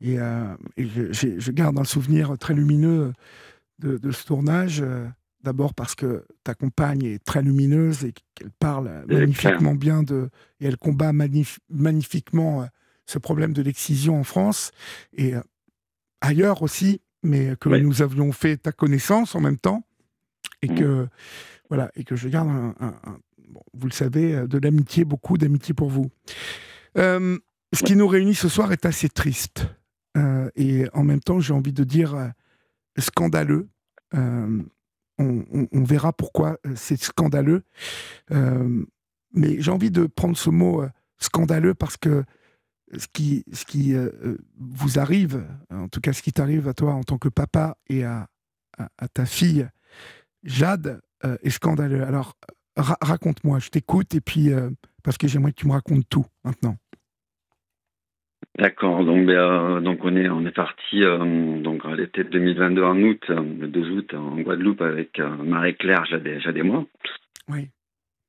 Et, euh, je, garde un souvenir très lumineux de, ce tournage. Euh, d'abord parce que ta compagne est très lumineuse et qu'elle parle magnifiquement bien de. et elle combat magnifiquement euh, ce problème de l'excision en France et ailleurs aussi, mais que nous avions fait ta connaissance en même temps et mmh. que. Voilà, et que je garde un, vous le savez, de l'amitié, beaucoup d'amitié pour vous. ce qui nous réunit ce soir est assez triste. Euh, et en même temps, j'ai envie de dire euh, scandaleux. Euh, on, verra pourquoi c'est scandaleux. mais j'ai envie de prendre ce mot scandaleux parce que ce qui, ce qui vous arrive, en tout cas ce qui t'arrive à toi en tant que papa et à, à, ta fille Jade, est scandaleux. Alors raconte-moi, je t'écoute et puis parce que j'aimerais que tu me racontes tout maintenant. D'accord. Donc, ben, euh, donc on est on est parti euh, donc à l'été 2022 en août, euh, le 2 août en Guadeloupe avec Marie-Claire Jade des mois. Oui.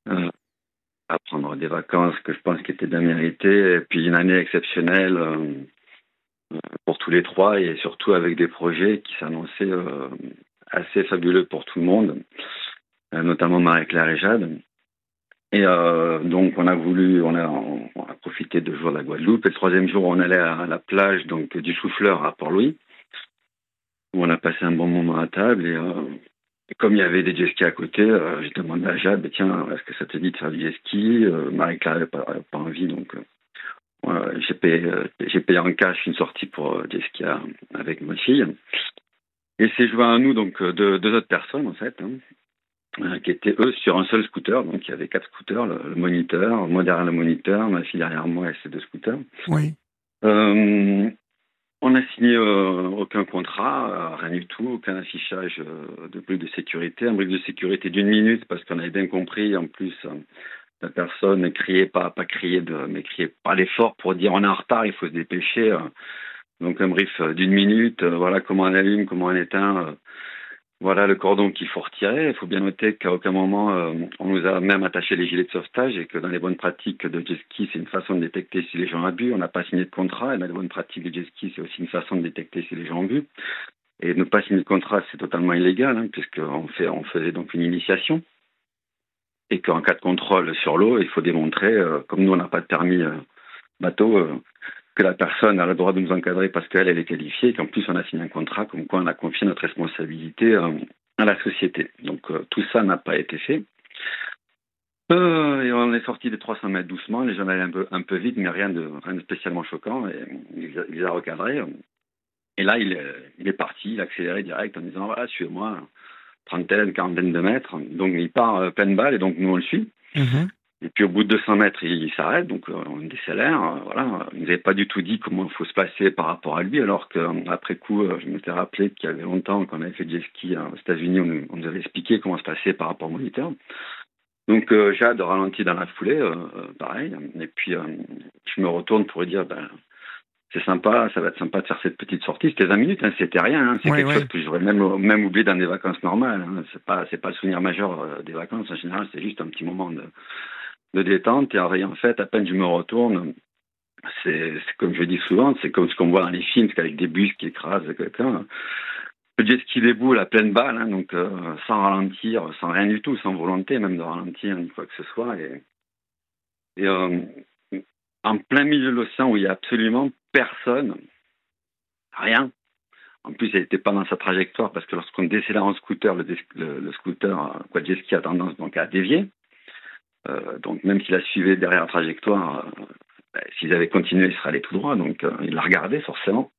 à prendre des vacances que je pense qui étaient bien méritées et puis une année exceptionnelle pour tous les trois et surtout avec des projets qui s'annonçaient assez fabuleux pour tout le monde, notamment Marie-Claire et Jade. Et euh, donc on a voulu, on a, profité de jours de la Guadeloupe. Et le troisième jour, on allait à la plage donc du Souffleur à Port-Louis, où on a passé un bon moment à table. Et, euh, comme il y avait des jet skis à côté, euh, j'ai demandé à Jade, tiens, est-ce que ça te dit de faire du jet ski euh, Marie-Claire n'avait pas, pas, envie, donc euh, j'ai payé, en cash une sortie pour jet ski avec ma fille. Et c'est joué à nous donc deux, deux autres personnes en fait. Hein. Euh, qui étaient eux sur un seul scooter. Donc il y avait quatre scooters, le, moniteur, moi derrière le moniteur, ma fille derrière moi et ces deux scooters. Oui. Euh, on n'a signé euh, aucun contrat, rien du tout, aucun affichage de brief de sécurité, un brief de sécurité d'une minute parce qu'on avait bien compris. En plus, la personne ne criait pas, pas crier de, mais criait pas l'effort pour dire on est en retard, il faut se dépêcher. donc un brief d'une minute, voilà comment on allume, comment on éteint voilà le cordon qu'il faut retirer. Il faut bien noter qu'à aucun moment euh, on nous a même attaché les gilets de sauvetage et que dans les bonnes pratiques de jet ski, c'est une façon de détecter si les gens abusent. On n'a pas signé de contrat et dans les bonnes pratiques de jet ski, c'est aussi une façon de détecter si les gens abusent. Et ne pas signer de contrat, c'est totalement illégal hein, puisqu'on fait, on faisait donc une initiation et qu'en cas de contrôle sur l'eau, il faut démontrer, euh, comme nous on n'a pas de permis euh, bateau, que la personne a le droit de nous encadrer parce qu'elle, elle est qualifiée et qu'en plus on a signé un contrat comme quoi on a confié notre responsabilité euh, à la société. Donc euh, tout ça n'a pas été fait. Euh, et on est sorti des 300 mètres doucement, les gens allaient un peu, un peu vite, mais rien de, rien de spécialement choquant. Et il, les a recadrés. Et là, il il est parti, il a accéléré direct en disant voilà, suivez-moi, trentaine, quarantaine de mètres. Donc il part pleine balle et donc nous on le suit. Mm-hmm. Et puis au bout de 200 mètres, il, s'arrête, donc euh, on décélère. Euh, voilà, il n'avait pas du tout dit comment il faut se passer par rapport à lui, alors qu'après coup, euh, je m'étais rappelé qu'il y avait longtemps, quand on avait fait du ski aux États-Unis, on, nous avait expliqué comment se passer par rapport au moniteur. Donc Jade ralentit dans la foulée, pareil. Et puis je me retourne pour lui dire, ben, c'est sympa, ça va être sympa de faire cette petite sortie. C'était 20 minutes, hein, c'était rien. Hein, c'est quelque chose que j'aurais même, même oublié dans des vacances normales. Hein. C'est pas, c'est pas le souvenir majeur des vacances en général. C'est juste un petit moment de, de détente. Et en fait, à peine je me retourne, c'est comme je dis souvent, c'est comme ce qu'on voit dans les films, avec des bus qui écrasent quelqu'un. Le jet ski déboule à pleine balle, hein, donc euh, sans ralentir, sans rien du tout, sans volonté même de ralentir ni quoi que ce soit. Et, euh, en plein milieu de l'océan où il n'y a absolument personne, rien. En plus, elle n'était pas dans sa trajectoire parce que lorsqu'on décélère en scooter, le, le, scooter, quoi, jet ski a tendance donc à dévier. Euh, donc même s'il a suivi derrière la trajectoire, euh, ben, s'ils avaient continué, il serait allé tout droit. Donc euh, il l'a regardé forcément.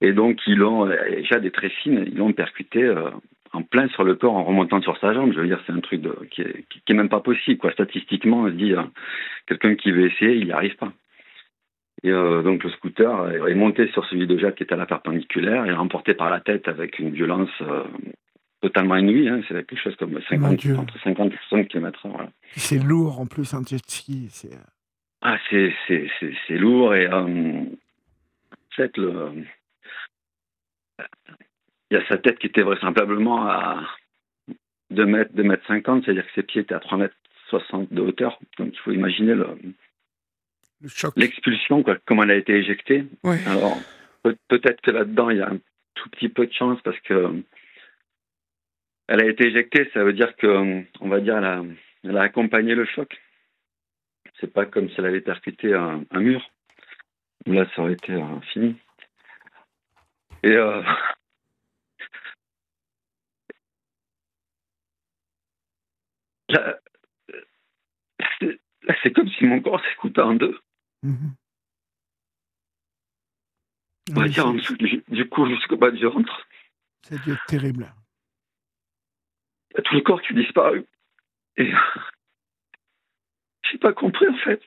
Et donc ils l'ont, déjà des très fines, ils l'ont percuté en plein sur le corps en remontant sur sa jambe. Je veux dire, c'est un truc qui, est, même pas possible. Quoi. Statistiquement, on se dit, quelqu'un qui veut essayer, il n'y arrive pas. Et donc le scooter est monté sur celui de Jacques qui était à la perpendiculaire, est remporté par la tête avec une violence totalement inouï. Hein. C'est quelque chose comme 50, entre 50 et 60 km Voilà. C'est lourd en plus, un jet ski. C'est... Ah, c'est, c'est, c'est, lourd et euh, fait, le... il y a sa tête qui était vraisemblablement à 2 mètres, 2 mètres 50, c'est-à-dire que ses pieds étaient à 3 mètres 60 de hauteur. Donc il faut imaginer le, le choc. l'expulsion, quoi, comment elle a été éjectée. Ouais. Alors peut-être que là-dedans il y a un tout petit peu de chance parce que elle a été éjectée, ça veut dire que, on va dire, elle a, elle a accompagné le choc. C'est pas comme si elle avait percuté un, un mur. Là, ça aurait été euh, fini. Et euh, là, c'est comme si mon corps s'écoutait en deux. Mm-hmm. On va dire en dessous du, du cou jusqu'au bas du ventre. C'est terrible. A tout le corps qui a disparu. Et j'ai pas compris en fait.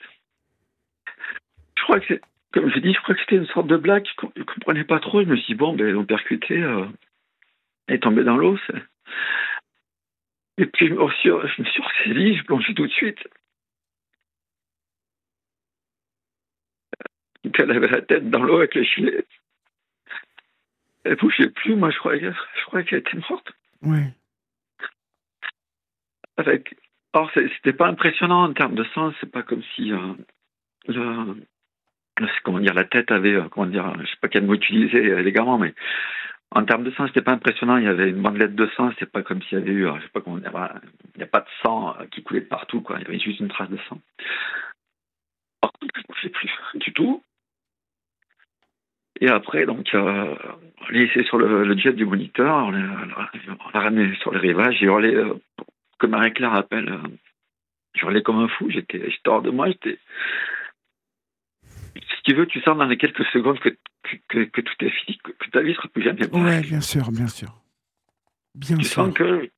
Je crois que c'est, comme je dis, je crois que c'était une sorte de blague. Je ne comprenais pas trop. Je me suis dit, bon, ben, ils percuté, euh, est tombé dans l'eau. Et puis je me suis, je je plongeais tout de suite. Elle avait la tête dans l'eau avec le filet. Elle bougeait plus. Moi, je croyais qu'elle était morte. Oui. Avec. Or, c'était pas impressionnant en termes de sang. C'est pas comme si euh, le, comment dire, la tête avait, euh, comment dire, je sais pas quel mot utiliser élégamment, mais en termes de sang, c'était pas impressionnant. Il y avait une bandelette de sang. C'est pas comme s'il y avait eu, je sais pas comment dire, il n'y a pas de sang euh, qui coulait partout, quoi. Il y avait juste une trace de sang. Par je ne sais plus du tout. Et après, donc, euh, on l'a laissé sur le, jet du moniteur, on l'a ramené sur le rivage, j'ai hurlé, euh, comme Marie-Claire appelle, euh, j'ai hurlé comme un fou, j'étais hors de moi, j'étais. Si tu veux, tu sens dans les quelques secondes que, que, que, tout est fini, que, ta vie sera plus jamais bonne. Oui, bien sûr, bien sûr. Bien tu sens que.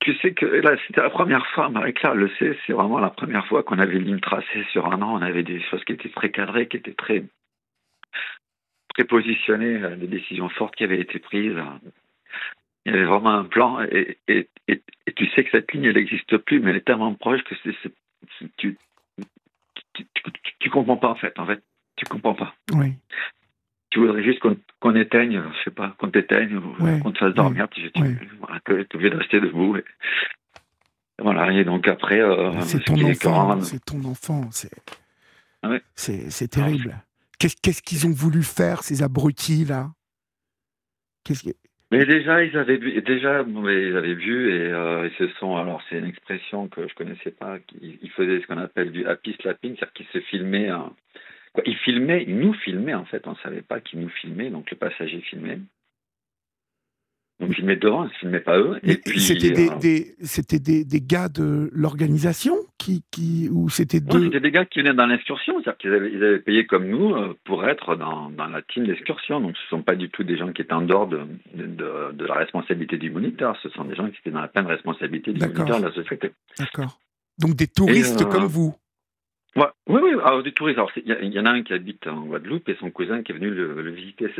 Tu sais que là, c'était la première fois, Marie-Claire le sait, c'est vraiment la première fois qu'on avait une ligne tracée sur un an, on avait des choses qui étaient très cadrées, qui étaient très prépositionné, euh, des décisions fortes qui avaient été prises. Il y avait vraiment un plan et, et, et, tu sais que cette ligne, elle n'existe plus, mais elle est tellement proche que c'est, tu, tu, tu, comprends pas en fait. En fait, tu comprends pas. Oui. Tu voudrais juste qu'on, éteigne, je sais pas, qu'on t'éteigne, qu'on te fasse dormir. Tu, voilà, que tu es obligé de rester debout. Et, voilà, et donc après. Euh, c'est ton enfant, c'est ton enfant, c'est, ah c'est, c'est terrible. Qu'est-ce qu'ils ont voulu faire, ces abrutis-là Mais déjà, ils avaient vu, déjà, ils avaient vu et euh, ils se sont. Alors, c'est une expression que je connaissais pas. Ils, faisaient ce qu'on appelle du happy slapping, c'est-à-dire qu'ils se filmaient. ils filmaient, ils nous filmaient en fait. On ne savait pas qu'ils nous filmaient, donc le passager filmait. Donc ils filmaient devant, ils ne filmaient pas eux. Et c'était des, euh, des, c'était des, des, gars de l'organisation qui, qui, ou c'était deux... C'était des gars qui venaient dans l'excursion, c'est-à-dire qu'ils avaient, ils avaient, payé comme nous euh, pour être dans, dans la team d'excursion. Donc ce ne sont pas du tout des gens qui étaient en dehors de, de, de, la responsabilité du moniteur, ce sont des gens qui étaient dans la pleine responsabilité du moniteur de la société. D'accord. Donc des touristes euh, comme vous oui, oui, alors, des touristes. Il y, en a un qui habite en Guadeloupe et son cousin qui est venu le, visiter.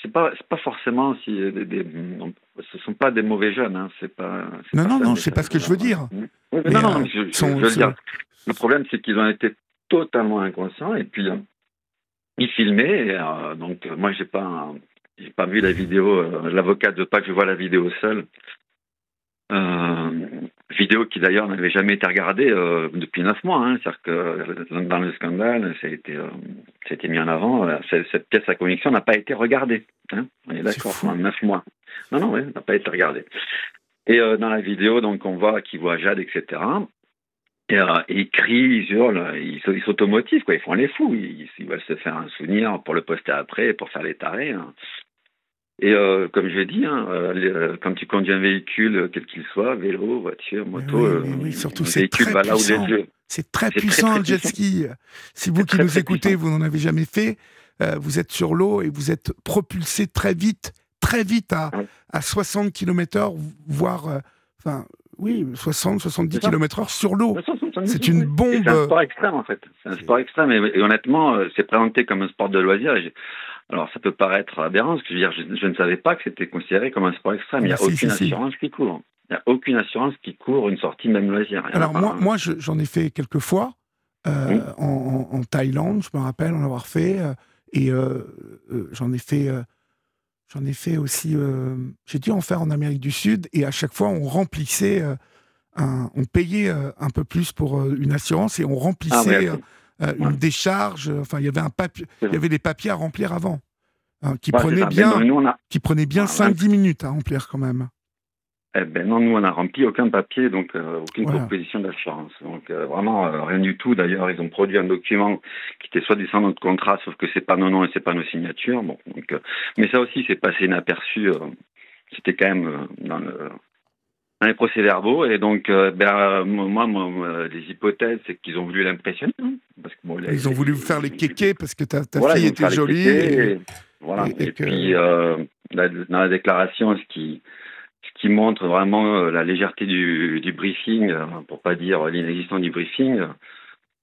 C'est pas, pas forcement si des, des, ce sont pas des mauvais jeunes. Hein, c'est pas. Non, non, non, c'est pas ce que je veux dire. non, non, je, veux dire. Le problème, c'est qu'ils ont été totalement inconscients et puis euh, ils filmaient. Et, euh, donc, moi, j'ai pas, j'ai pas vu la vidéo. Euh, l'avocat ne veut pas que je vois la vidéo seule. Euh, vidéo qui d'ailleurs n'avait jamais été regardée euh, depuis neuf mois. Hein. C'est-à-dire que dans le scandale, ça a été, euh, mis en avant. Cette, pièce à conviction n'a pas été regardée. Hein. On est d'accord, pendant neuf mois. Non, non, oui, n'a pas été regardée. Et dans la vidéo, donc, on voit qu'il voit Jade, etc. Et, ils crient, ils hurlent, ils, s'automotivent, quoi. Ils font les fous. Ils, ils, veulent se faire un souvenir pour le poster après, pour faire les tarés. Hein. Et euh, comme je l'ai dit, hein, euh, euh, quand tu conduis un véhicule, quel qu'il soit, vélo, voiture, moto, oui, surtout c'est très va là où les yeux. C'est très puissant le jet ski. Si vous qui nous écoutez, vous n'en avez jamais fait, vous êtes sur l'eau et vous êtes propulsé très vite, très vite à, à 60 km/h, voire, enfin, oui, 60, 70 km/h sur l'eau. C'est une bombe. C'est un sport extrême en fait. C'est un sport extrême et, honnêtement, c'est présenté comme un sport de loisir. Et alors, ça peut paraître aberrant, parce que je, veux dire, je, ne savais pas que c'était considéré comme un sport extrême. Il n'y a ah, aucune assurance qui court. Il n'y a aucune assurance qui court une sortie même loisir. Alors, moi, moi j'en ai fait quelques fois euh, en, Thaïlande, je me rappelle en avoir fait. Euh, et euh, j'en ai fait. J'en ai fait aussi. J'ai dû en faire en Amérique du Sud, et à chaque fois, on remplissait. Un, on payait un peu plus pour une assurance et on remplissait ah, euh, une décharge. Enfin, il y avait un papier, il y avait des papiers à remplir avant, hein, qui, prenaient bien, qui prenaient bien 5-10 minutes à remplir quand même. Eh ben non, nous on n'a rempli aucun papier, donc euh, aucune proposition d'assurance. Donc euh, vraiment rien du tout. D'ailleurs, ils ont produit un document qui était soi-disant notre contrat, sauf que c'est pas nos noms et c'est pas nos signatures. Bon, donc, mais ça aussi c'est passé inaperçu. C'était quand même dans le, dans les procès-verbaux. Et donc, euh, ben, moi, moi, les hypothèses, c'est qu'ils ont voulu l'impressionner. Hein, parce que, Ils ont voulu vous faire les kékés parce que ta, ta fille était jolie. Et, voilà. Et, puis, euh, dans la déclaration, ce qui, qui montre vraiment la légèreté du, du briefing, pour pas dire l'inexistence du briefing,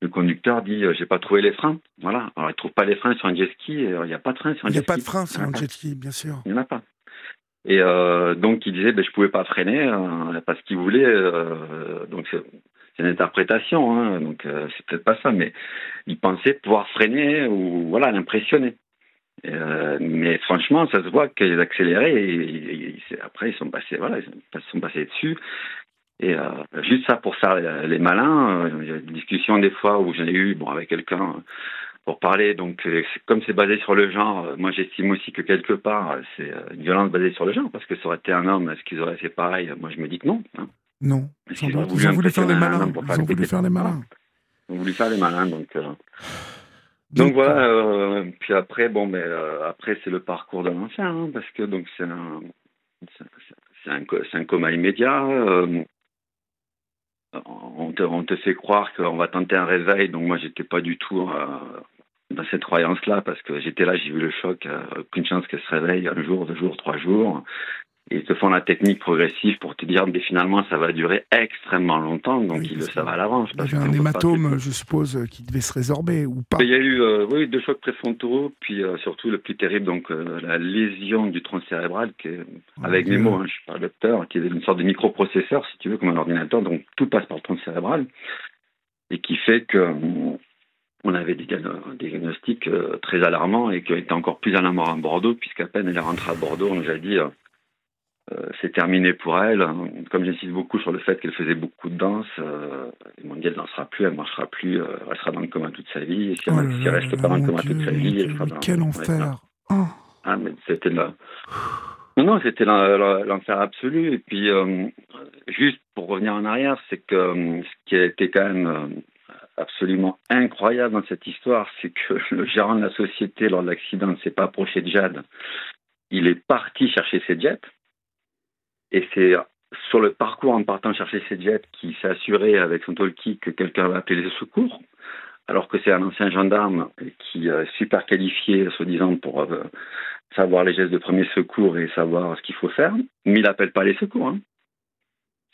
le conducteur dit j'ai pas trouvé les freins. Voilà. Alors il trouve pas les freins sur un jet ski. Il n'y a pas de freins sur un jet ski. Il n'y a pas de freins sur un jet ski, bien sûr. Il n'y en a pas. Et euh, donc il disait ben, je pouvais pas freiner euh, parce qu'il voulait. Euh, donc c'est une interprétation, hein, donc euh, c'est peut-être pas ça, mais il pensait pouvoir freiner ou voilà l'impressionner. Euh, mais franchement, ça se voit qu'ils accéléraient et, après ils sont passés, voilà, ils sont passés dessus. Et juste ça pour ça, les malins, il y a des discussions des fois où j'en ai eu bon, avec quelqu'un pour parler. Donc, comme c'est basé sur le genre, moi j'estime aussi que quelque part c'est une violence basée sur le genre, parce que ça aurait été un homme, est-ce qu'ils auraient fait pareil? Moi je me dis que non. Hein. Non. Ils ont voulu, faire les malins. Ils ont voulu faire les malins. Ils ont voulu faire les malins, donc. Euh... Donc, donc, voilà. Euh, puis après, bon, mais euh, après c'est le parcours de l'ancien, hein, parce que donc c'est un, c'est un, un, coma immédiat. Euh, on te, on te, fait croire qu'on va tenter un réveil. Donc moi, j'étais pas du tout euh, dans cette croyance-là parce que j'étais là, j'ai vu le choc. Euh, aucune chance qu'elle se réveille un jour, deux jours, trois jours. Ils te font la technique progressive pour te dire, mais finalement, ça va durer extrêmement longtemps, donc oui, ils le savent à l'avance. Il y avait un hématome, je suppose, qui devait se résorber ou pas Il y a eu, euh, oui, deux chocs préfrontaux, puis euh, surtout le plus terrible, donc euh, la lésion du tronc cérébral, qui est, oh avec mes mots, hein, je suis pas docteur, qui est une sorte de microprocesseur, si tu veux, comme un ordinateur, donc tout passe par le tronc cérébral, et qui fait que on avait des, diagnostics très alarmants et qui été encore plus alarmants à Bordeaux, puisqu'à peine elle est rentrée à Bordeaux, on nous a dit euh, c'est terminé pour elle. Comme j'insiste beaucoup sur le fait qu'elle faisait beaucoup de danse, euh, m'ont dit elle dansera plus, elle marchera plus, euh, elle sera dans le coma toute sa vie. Et si, oh elle, si elle reste pas dans le coma toute sa vie, elle sera dans Quel enfer oh. Ah, mais c'était là. Non, non, c'était l'enfer absolu. Et puis, euh, juste pour revenir en arrière, c'est que euh, ce qui a été quand même euh, absolument incroyable dans cette histoire, c'est que le gérant de la société, lors de l'accident, ne s'est pas approché de Jade. Il est parti chercher ses jets. Et c'est sur le parcours en partant chercher ses jets qu'il s'est assuré avec son talkie que quelqu'un va appeler les secours, alors que c'est un ancien gendarme qui est super qualifié, soi-disant, pour euh, savoir les gestes de premier secours et savoir ce qu'il faut faire, mais il n'appelle pas les secours. Hein.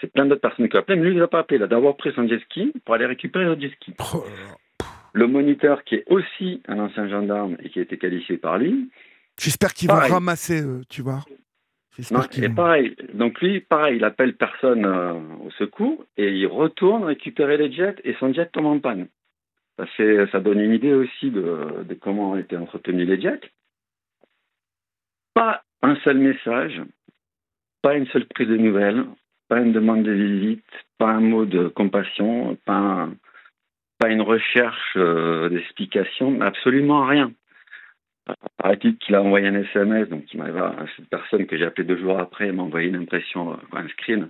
C'est plein d'autres personnes qui appellent, mais lui, il n'a pas appelé. Il a d'abord pris son jet ski pour aller récupérer le jet ski. Oh le moniteur, qui est aussi un ancien gendarme et qui a été qualifié par lui. J'espère qu'il va ramasser, euh, tu vois. Non, et pareil, donc lui, pareil, il appelle personne euh, au secours et il retourne récupérer les jets et son jet tombe en panne. Ça, fait, ça donne une idée aussi de, de comment ont été entretenus les jets. Pas un seul message, pas une seule prise de nouvelles, pas une demande de visite, pas un mot de compassion, pas, pas une recherche euh, d'explication, absolument rien à titre qu'il a envoyé un SMS, donc il cette personne que j'ai appelée deux jours après m'a envoyé une impression, un screen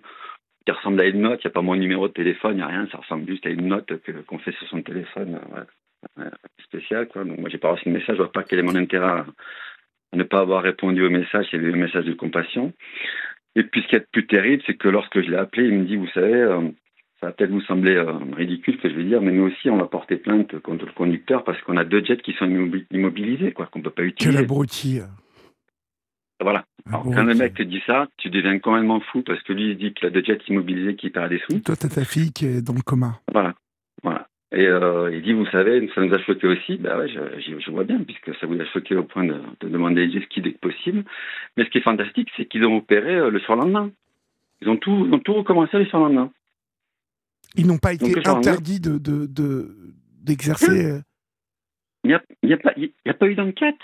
qui ressemble à une note. Il n'y a pas mon numéro de téléphone, il n'y a rien. Ça ressemble juste à une note qu'on fait sur son téléphone ouais, spécial. Quoi. Donc moi, j'ai pas reçu le message. Je vois pas quel est mon intérêt à, ne pas avoir répondu au message. Avait un message de compassion. Et puis, ce qui est plus terrible, c'est que lorsque je l'ai appelé, il me dit, vous savez, euh, ça va peut-être vous sembler euh, ridicule ce que je vais dire, mais nous aussi, on va porter plainte contre le conducteur parce qu'on a deux jets qui sont immobilisés, quoi, qu'on ne peut pas utiliser. Quel abruti Voilà. Alors, quand le mec te dit ça, tu deviens complètement fou parce que lui, il dit qu'il a deux jets immobilisés qui perd des sous. Toi, tu as ta fille qui est dans le coma. Voilà. voilà. Et euh, il dit, vous savez, ça nous a choqué aussi. Ben ouais, je, je, vois bien, puisque ça vous a choqué au point de, de demander les ski dès que possible. Mais ce qui est fantastique, c'est qu'ils ont opéré euh, le surlendemain. Ils ont tout, ils ont tout recommencé le surlendemain. Ils n'ont pas été interdits de, d'exercer. De, de, il n'y a pas eu d'enquête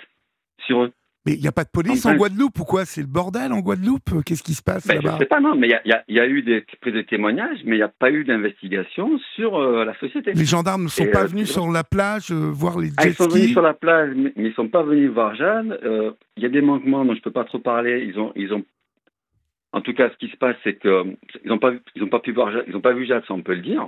sur eux. Mais il n'y a pas de police en, en Guadeloupe ou quoi? C'est le bordel en Guadeloupe? Qu'est-ce qui se passe ben, là-bas? Je ne sais pas, non, mais il y, y, y a, eu des prises de témoignages, mais il n'y a pas eu d'investigation sur euh, la société. Les gendarmes ne sont Et pas euh, venus sur la plage euh, voir les jet ah, Ils sont venus sur la plage, mais, ils ne sont pas venus voir Jeanne. Il y a des manquements dont je ne peux pas trop parler. Ils ont, ils ont en tout cas, ce qui se passe, c'est qu'ils n'ont pas, ils ont pas pu voir, ils n'ont pas vu Jade, ça on peut le dire.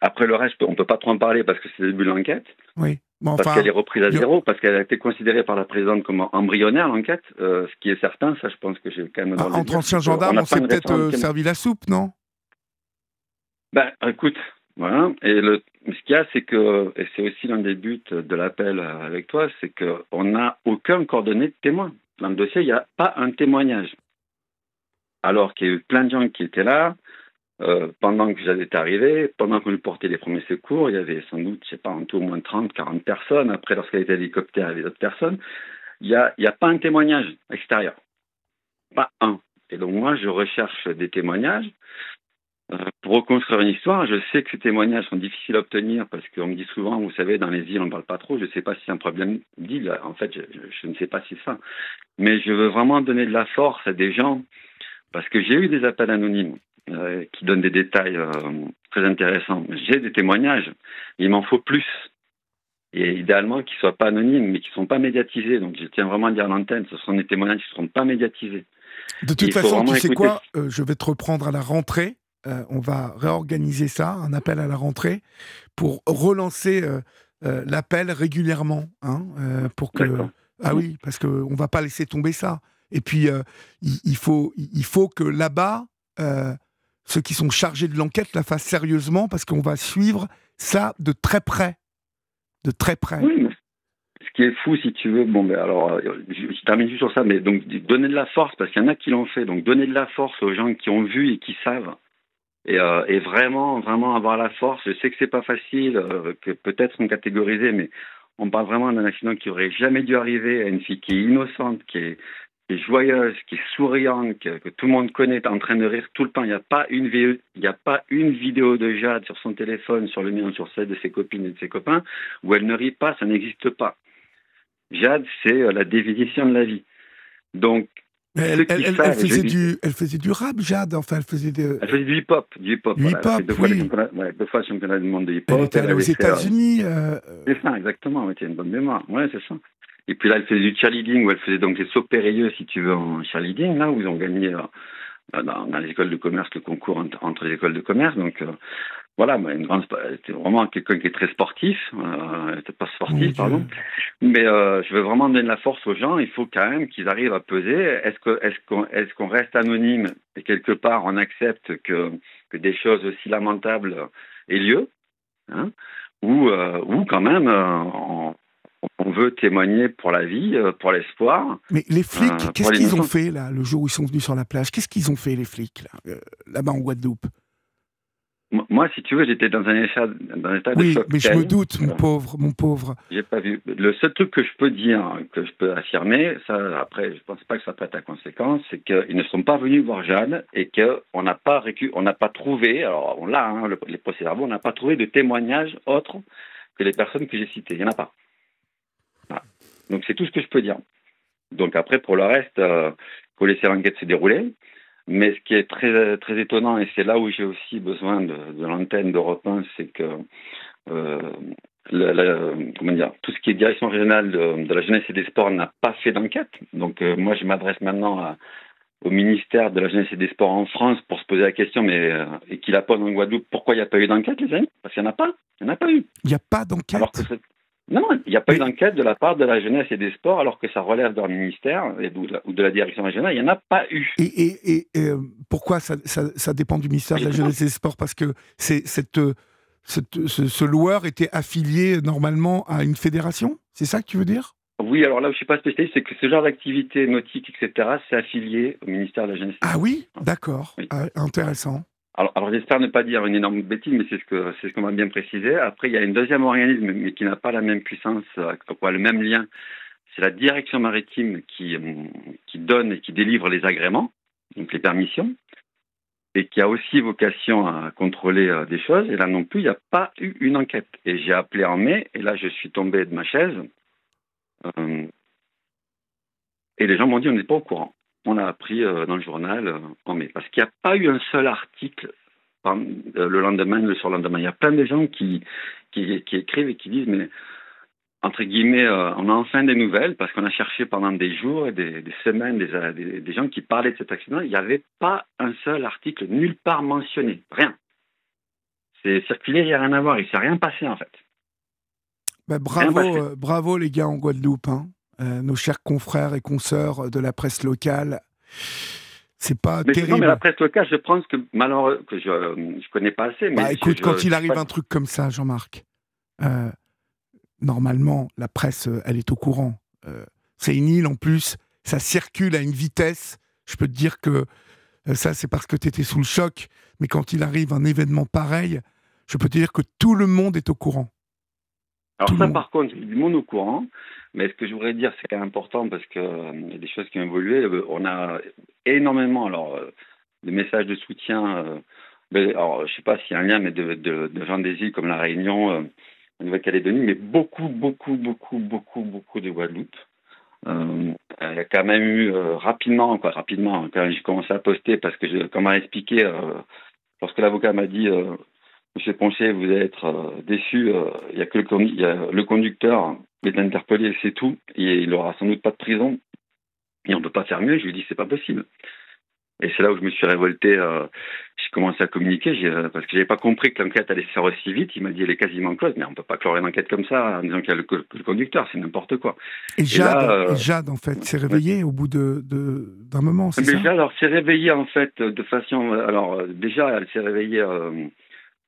Après le reste, on ne peut pas trop en parler parce que c'est le début de l'enquête. Oui. Bon, parce enfin, qu'elle est reprise à zéro, parce qu'elle a été considérée par la présidente comme embryonnaire, l'enquête. Euh, ce qui est certain, ça je pense que j'ai quand même... Ah, entre anciens gendarmes, on, on s'est peut-être euh, servi la soupe, non? Ben, écoute, voilà. Et le, ce qu'il y a, c'est que, et c'est aussi l'un des buts de l'appel avec toi, c'est qu'on n'a aucun coordonné de témoin. Dans le dossier, il n'y a pas un témoignage. alors qu'il y a eu plein de gens qui étaient là. Euh, pendant que j'étais arrivé, pendant qu'on lui portait les premiers secours, il y avait sans doute, je sais pas, en tout au moins 30, 40 personnes. Après, lorsqu'il était hélicoptère, il y avait d'autres personnes. Il n'y a, pas un témoignage extérieur. Pas un. Et donc, moi, je recherche des témoignages. Euh, pour reconstruire une histoire, je sais que ces témoignages sont difficiles à obtenir parce qu'on me dit souvent, vous savez, dans les îles, on ne parle pas trop. Je ne sais pas si c'est un problème d'île. En fait, je, ne sais pas si c'est ça. Mais je veux vraiment donner de la force à des gens parce que j'ai eu des appels anonymes euh, qui donnent des détails euh, très intéressants. J'ai des témoignages. Il m'en faut plus. Et idéalement, qu'ils ne soient pas anonymes, mais qui ne sont pas médiatisés. Donc, je tiens vraiment à dire à l'antenne, ce sont des témoignages qui ne seront pas médiatisés. De toute façon, tu sais quoi euh, Je vais te reprendre à la rentrée. On va réorganiser ça, un appel à la rentrée, pour relancer l'appel régulièrement. Hein, pour que... Ah oui, parce qu'on ne va pas laisser tomber ça. Et puis, il, il, faut, il faut que là-bas, ceux qui sont chargés de l'enquête la fassent sérieusement, parce qu'on va suivre ça de très près. De très près. Oui, ce qui est fou, si tu veux, bon, ben alors, je, termine juste sur ça, mais donc donner de la force, parce qu'il y en a qui l'ont fait, donc donner de la force aux gens qui ont vu et qui savent, et, euh, vraiment, vraiment avoir la force. Je sais que c'est pas facile, euh, que peut-être sont catégorisés, mais on parle vraiment d'un accident qui aurait jamais dû arriver à une fille qui est innocente, qui est, qui est joyeuse, qui est souriante, que, tout le monde connaît, en train de rire tout le temps. Il n'y a pas une vidéo, il n'y a pas une vidéo de Jade sur son téléphone, sur le mien, sur celle de ses copines et de ses copains, où elle ne rit pas. Ça n'existe pas. Jade, c'est euh, la définition de la vie. Donc, elle, elle, elle, faisait du, elle faisait du rap, Jade. Enfin, elle faisait, de... elle faisait du hip-hop. Du hip-hop, du voilà. hip-hop deux, oui. fois ouais, deux fois championnat du monde de hip-hop. Elle était allée aux États-Unis. Euh... C'est ça, exactement. Ouais, tu as une bonne mémoire. Ouais, c'est ça. Et puis là, elle faisait du cheerleading, où elle faisait donc les sauts périlleux, si tu veux, en cheerleading, là, où ils ont gagné euh, dans, dans, les écoles de commerce le concours entre, entre les écoles de commerce. Donc, euh, voilà, une grande, vraiment quelqu'un qui est très sportif, euh, pas sportif, pardon. Mais euh, je veux vraiment donner de la force aux gens. Il faut quand même qu'ils arrivent à peser. Est-ce que, est-ce qu'on, est-ce qu'on reste anonyme et quelque part on accepte que que des choses aussi lamentables aient lieu, hein, ou euh, ou quand même on, on, veut témoigner pour la vie, pour l'espoir. Mais les flics, qu'est-ce qu'ils ont fait là le jour où ils sont venus sur la plage? Qu'est-ce qu'ils ont fait les flics là, là-bas en Guadeloupe? Moi, si tu veux, j'étais dans un état, dans un état oui, de choc. mais je me doute, mon pauvre, mon pauvre. J'ai pas vu. Le seul truc que je peux dire, que je peux affirmer, ça, après, je pense pas que ça peut être à conséquence, c'est qu'ils ne sont pas venus voir Jeanne et qu'on n'a pas récu... on n'a pas trouvé, alors on l'a, hein, le, les procès-verbaux, on n'a pas trouvé de témoignages autres que les personnes que j'ai citées. Il n'y en a pas. Voilà. Donc c'est tout ce que je peux dire. Donc après, pour le reste, il euh, faut laisser l'enquête se dérouler. Mais ce qui est très, très étonnant, et c'est là où j'ai aussi besoin de, de l'antenne d'Europe 1, c'est que euh, la, la, comment dire, tout ce qui est direction régionale de, de la jeunesse et des sports n'a pas fait d'enquête. Donc euh, moi, je m'adresse maintenant à, au ministère de la jeunesse et des sports en France pour se poser la question, mais euh, et qu'il la pose en Guadeloupe, pourquoi il n'y a pas eu d'enquête, les amis? Parce qu'il n'y en a pas. Il n'y en a pas eu. Il n'y a pas d'enquête? Non, il n'y a pas eu d'enquête de la part de la jeunesse et des sports, alors que ça relève leur ministère ou de la direction régionale. Il n'y en a pas eu. Et, et, et, et pourquoi ça, ça, ça, dépend du ministère de la jeunesse et des sports? Parce que c'est cette, cette, ce, ce, loueur était affilié normalement à une fédération? C'est ça que tu veux dire? Oui, alors là où je ne suis pas spécialiste, c'est que ce genre d'activité nautique, etc., c'est affilié au ministère de la Jeunesse. Ah oui? D'accord. Oui. Ah, intéressant. Alors, j'espère ne pas dire une énorme bêtise, mais c'est ce que c'est ce qu'on m'a bien précisé. Après, il y a une deuxième organisme, mais qui n'a pas la même puissance, quoi, le même lien. C'est la direction maritime qui qui donne et qui délivre les agréments, donc les permissions, et qui a aussi vocation à contrôler euh, des choses. Et là non plus, il n'y a pas eu une enquête. Et j'ai appelé en mai, et là je suis tombé de ma chaise. Euh, et les gens m'ont dit on n'est pas au courant on a appris euh, dans le journal euh, en mai. Parce qu'il n'y a pas eu un seul article euh, le lendemain, le surlendemain. Il y a plein de gens qui, qui, qui écrivent et qui disent, mais entre guillemets, euh, on a enfin des nouvelles parce qu'on a cherché pendant des jours et des, des semaines des, des, des, gens qui parlaient de cet accident. Il n'y avait pas un seul article nulle part mentionné. Rien. C'est circulé, il n'y a rien à voir. Il ne s'est rien passé en fait. Ben, bravo, bravo les gars en Guadeloupe. Hein. Euh, nos chers confrères et consoeurs de la presse locale. C'est pas mais terrible. Non, mais la presse locale, je pense que malheureusement, que je ne connais pas assez. Mais bah, écoute, je, quand je, il arrive pas... un truc comme ça, Jean-Marc, euh, normalement, la presse, elle est au courant. Euh, c'est une île en plus, ça circule à une vitesse. Je peux te dire que ça c'est parce que tu étais sous le choc, mais quand il arrive un événement pareil, je peux te dire que tout le monde est au courant. Alors ça, par contre, du monde au courant. Mais ce que je voudrais dire, c'est quand même important parce qu'il euh, y a des choses qui ont évolué. On a énormément alors, euh, de messages de soutien. Euh, alors, je sais pas s'il y a un lien, mais de, de, de gens des îles comme la Réunion, la Nouvelle-Calédonie, mais beaucoup, beaucoup, beaucoup, beaucoup, beaucoup de Guadeloupe. Euh, il y a quand même eu rapidement, quoi, rapidement, quand j'ai commencé à poster, parce que, je, comme m'a expliqué, lorsque l'avocat m'a dit Monsieur Poncher, vous allez être euh, déçu. Euh, il y a que le, il y a le conducteur est interpellé, c'est tout. Et il aura sans doute pas de prison. Et on ne peut pas faire mieux. Je lui dit, c'est pas possible. Et c'est là où je me suis révolté. Euh, j'ai commencé à communiquer parce que j'avais pas compris que l'enquête allait se faire aussi vite. Il m'a dit, elle est quasiment close. Mais on peut pas clore une enquête comme ça en disant qu'il y a le, conducteur. C'est n'importe quoi. Et Jade, Jade, en fait, s'est réveillée au bout de, d'un moment, c'est ça? Jade, alors, s'est réveillée, en fait, de façon... Alors, déjà, elle s'est réveillée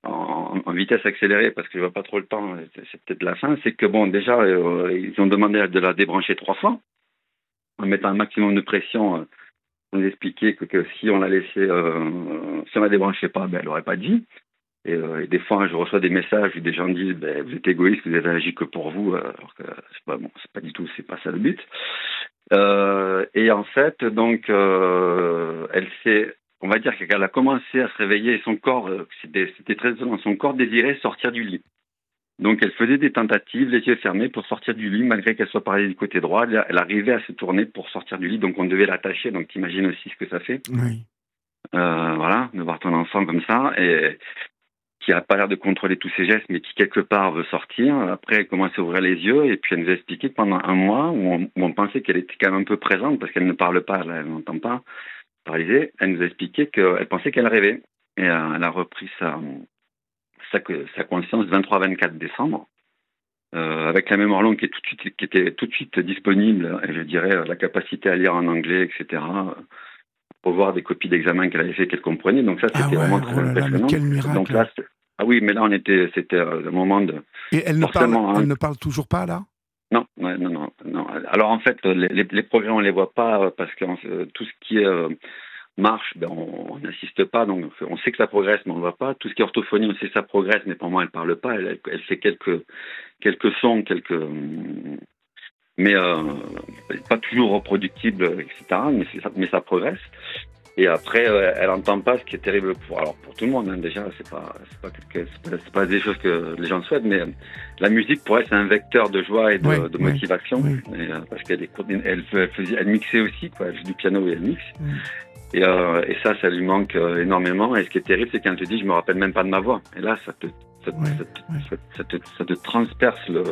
en, vitesse accélérée parce que je vois pas trop le temps, c'est peut-être la fin, c'est que bon, déjà, euh, ils ont demandé de la débrancher trois fois, en mettant un maximum de pression. Euh, on nous expliquait que, si on la laissait, euh, si on la débranchait pas, ben, elle aurait pas dit. Et, et, des fois, je reçois des messages où des gens disent ben, Vous êtes égoïste, vous avez agi que pour vous, alors que c'est pas, bon, pas du tout, c'est pas ça le but. et en fait, donc, elle s'est on va dire qu'elle a commencé à se réveiller son corps, euh, c'était très étonnant, son corps désirait sortir du lit. Donc elle faisait des tentatives, les yeux fermés, pour sortir du lit, malgré qu'elle soit parée du côté droit. Elle arrivait à se tourner pour sortir du lit, donc on devait l'attacher. Donc t'imagines aussi ce que ça fait. Oui. Euh, voilà, de voir ton enfant comme ça, et qui a pas l'air de contrôler tous ses gestes, mais qui quelque part veut sortir. Après, elle commence à ouvrir les yeux, et puis elle nous a expliqué que pendant un mois, où on, où on pensait qu'elle était quand même un peu présente, parce qu'elle ne parle pas, elle n'entend pas, paralysée, elle nous a expliqué qu'elle pensait qu'elle rêvait. Et euh, elle a repris sa, sa, sa conscience 23-24 décembre, euh, avec la mémoire longue qui, est tout de suite, qui était tout de suite disponible, et je dirais la capacité à lire en anglais, etc., pour voir des copies d'examen qu'elle avait fait, qu'elle comprenait. Donc ça, ah c'était vraiment très oh impressionnant. quel miracle. Donc là, ah oui, mais là, on était, c'était un moment de... Et elle ne, parle, hein. elle ne parle toujours pas, là? Non, non, non, non. Alors en fait, les, progrès, on les voit pas euh, parce que euh, tout ce qui euh, marche, ben, on n'assiste pas. Donc on sait que ça progresse, mais on ne voit pas. Tout ce qui est orthophonie, on sait que ça progresse, mais pour moi, elle parle pas. Elle, fait quelques, quelques sons, quelques, mais pas toujours reproductible, etc. Mais, mais ça progresse. Et après, euh, elle n'entend pas ce qui est terrible pour, alors pour tout le monde. Hein, déjà, c'est pas, c'est pas, des choses que les gens souhaitent, mais euh, la musique pour elle c'est un vecteur de joie et de, de motivation, et, euh, parce qu'elle elle, elle, faisait, elle mixait aussi, quoi. Elle joue du piano et elle mixe. Et, euh, et, ça, ça lui manque énormément. Et ce qui est terrible, c'est qu'elle te dit, je me rappelle même pas de ma voix. Et là, ça te, ça, ça, ça te, ça te transperce le,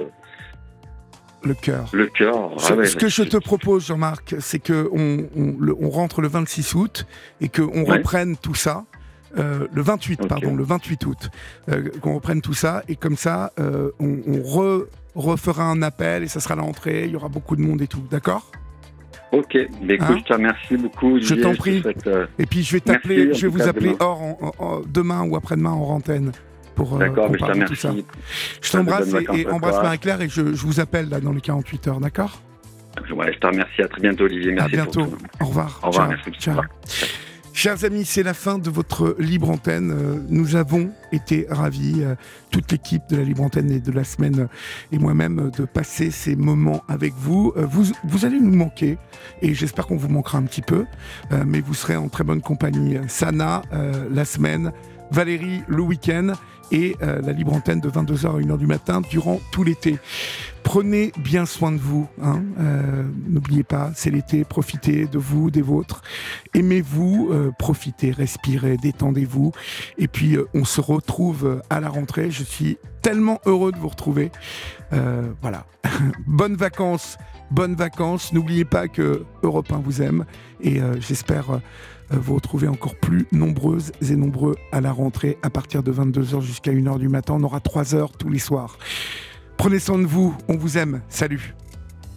le cœur. Le cœur. Ce, ah que je te propose, Jean-Marc, c'est que on, on, rentre le 26 août et qu'on reprenne tout ça. Euh, le 28, pardon, le 28 août, euh, qu'on reprenne tout ça et comme ça, euh, on, refera un appel et ça sera l'entrée. Il y aura beaucoup de monde et tout, d'accord? Ok, mais écoute, hein? je te remercie beaucoup. je t'en prie. et puis je vais t'appeler, je vais vous appeler hors demain ou après-demain en antenne pour, euh, tout ça. Je t'embrasse et, et embrasse Marie-Claire et je, je, vous appelle là dans les 48 heures, d'accord? Ouais, Je te remercie. À très bientôt, Olivier. Merci à bientôt. Au revoir. Au revoir. Ciao. Ciao. Chers amis, c'est la fin de votre libre antenne. Euh, nous avons été ravis, euh, toute l'équipe de la libre antenne et de la semaine et moi-même, de passer ces moments avec vous. Vous, vous allez nous manquer et j'espère qu'on vous manquera un petit peu, mais vous serez en très bonne compagnie. Sana, la semaine, Valérie, le week-end et euh, la libre antenne de 22h à 1h du matin durant tout l'été. Prenez bien soin de vous. Hein. Euh, n'oubliez pas, c'est l'été, profitez de vous, des vôtres. Aimez-vous, euh, profitez, respirez, détendez-vous. Et puis, on se retrouve à la rentrée. Je suis tellement heureux de vous retrouver. voilà. bonnes vacances, bonnes vacances. N'oubliez pas que Europe 1 vous aime. Et j'espère vous retrouvez encore plus nombreuses et nombreux à la rentrée à partir de 22h jusqu'à 1h du matin. On aura 3 heures tous les soirs. Prenez soin de vous, on vous aime. Salut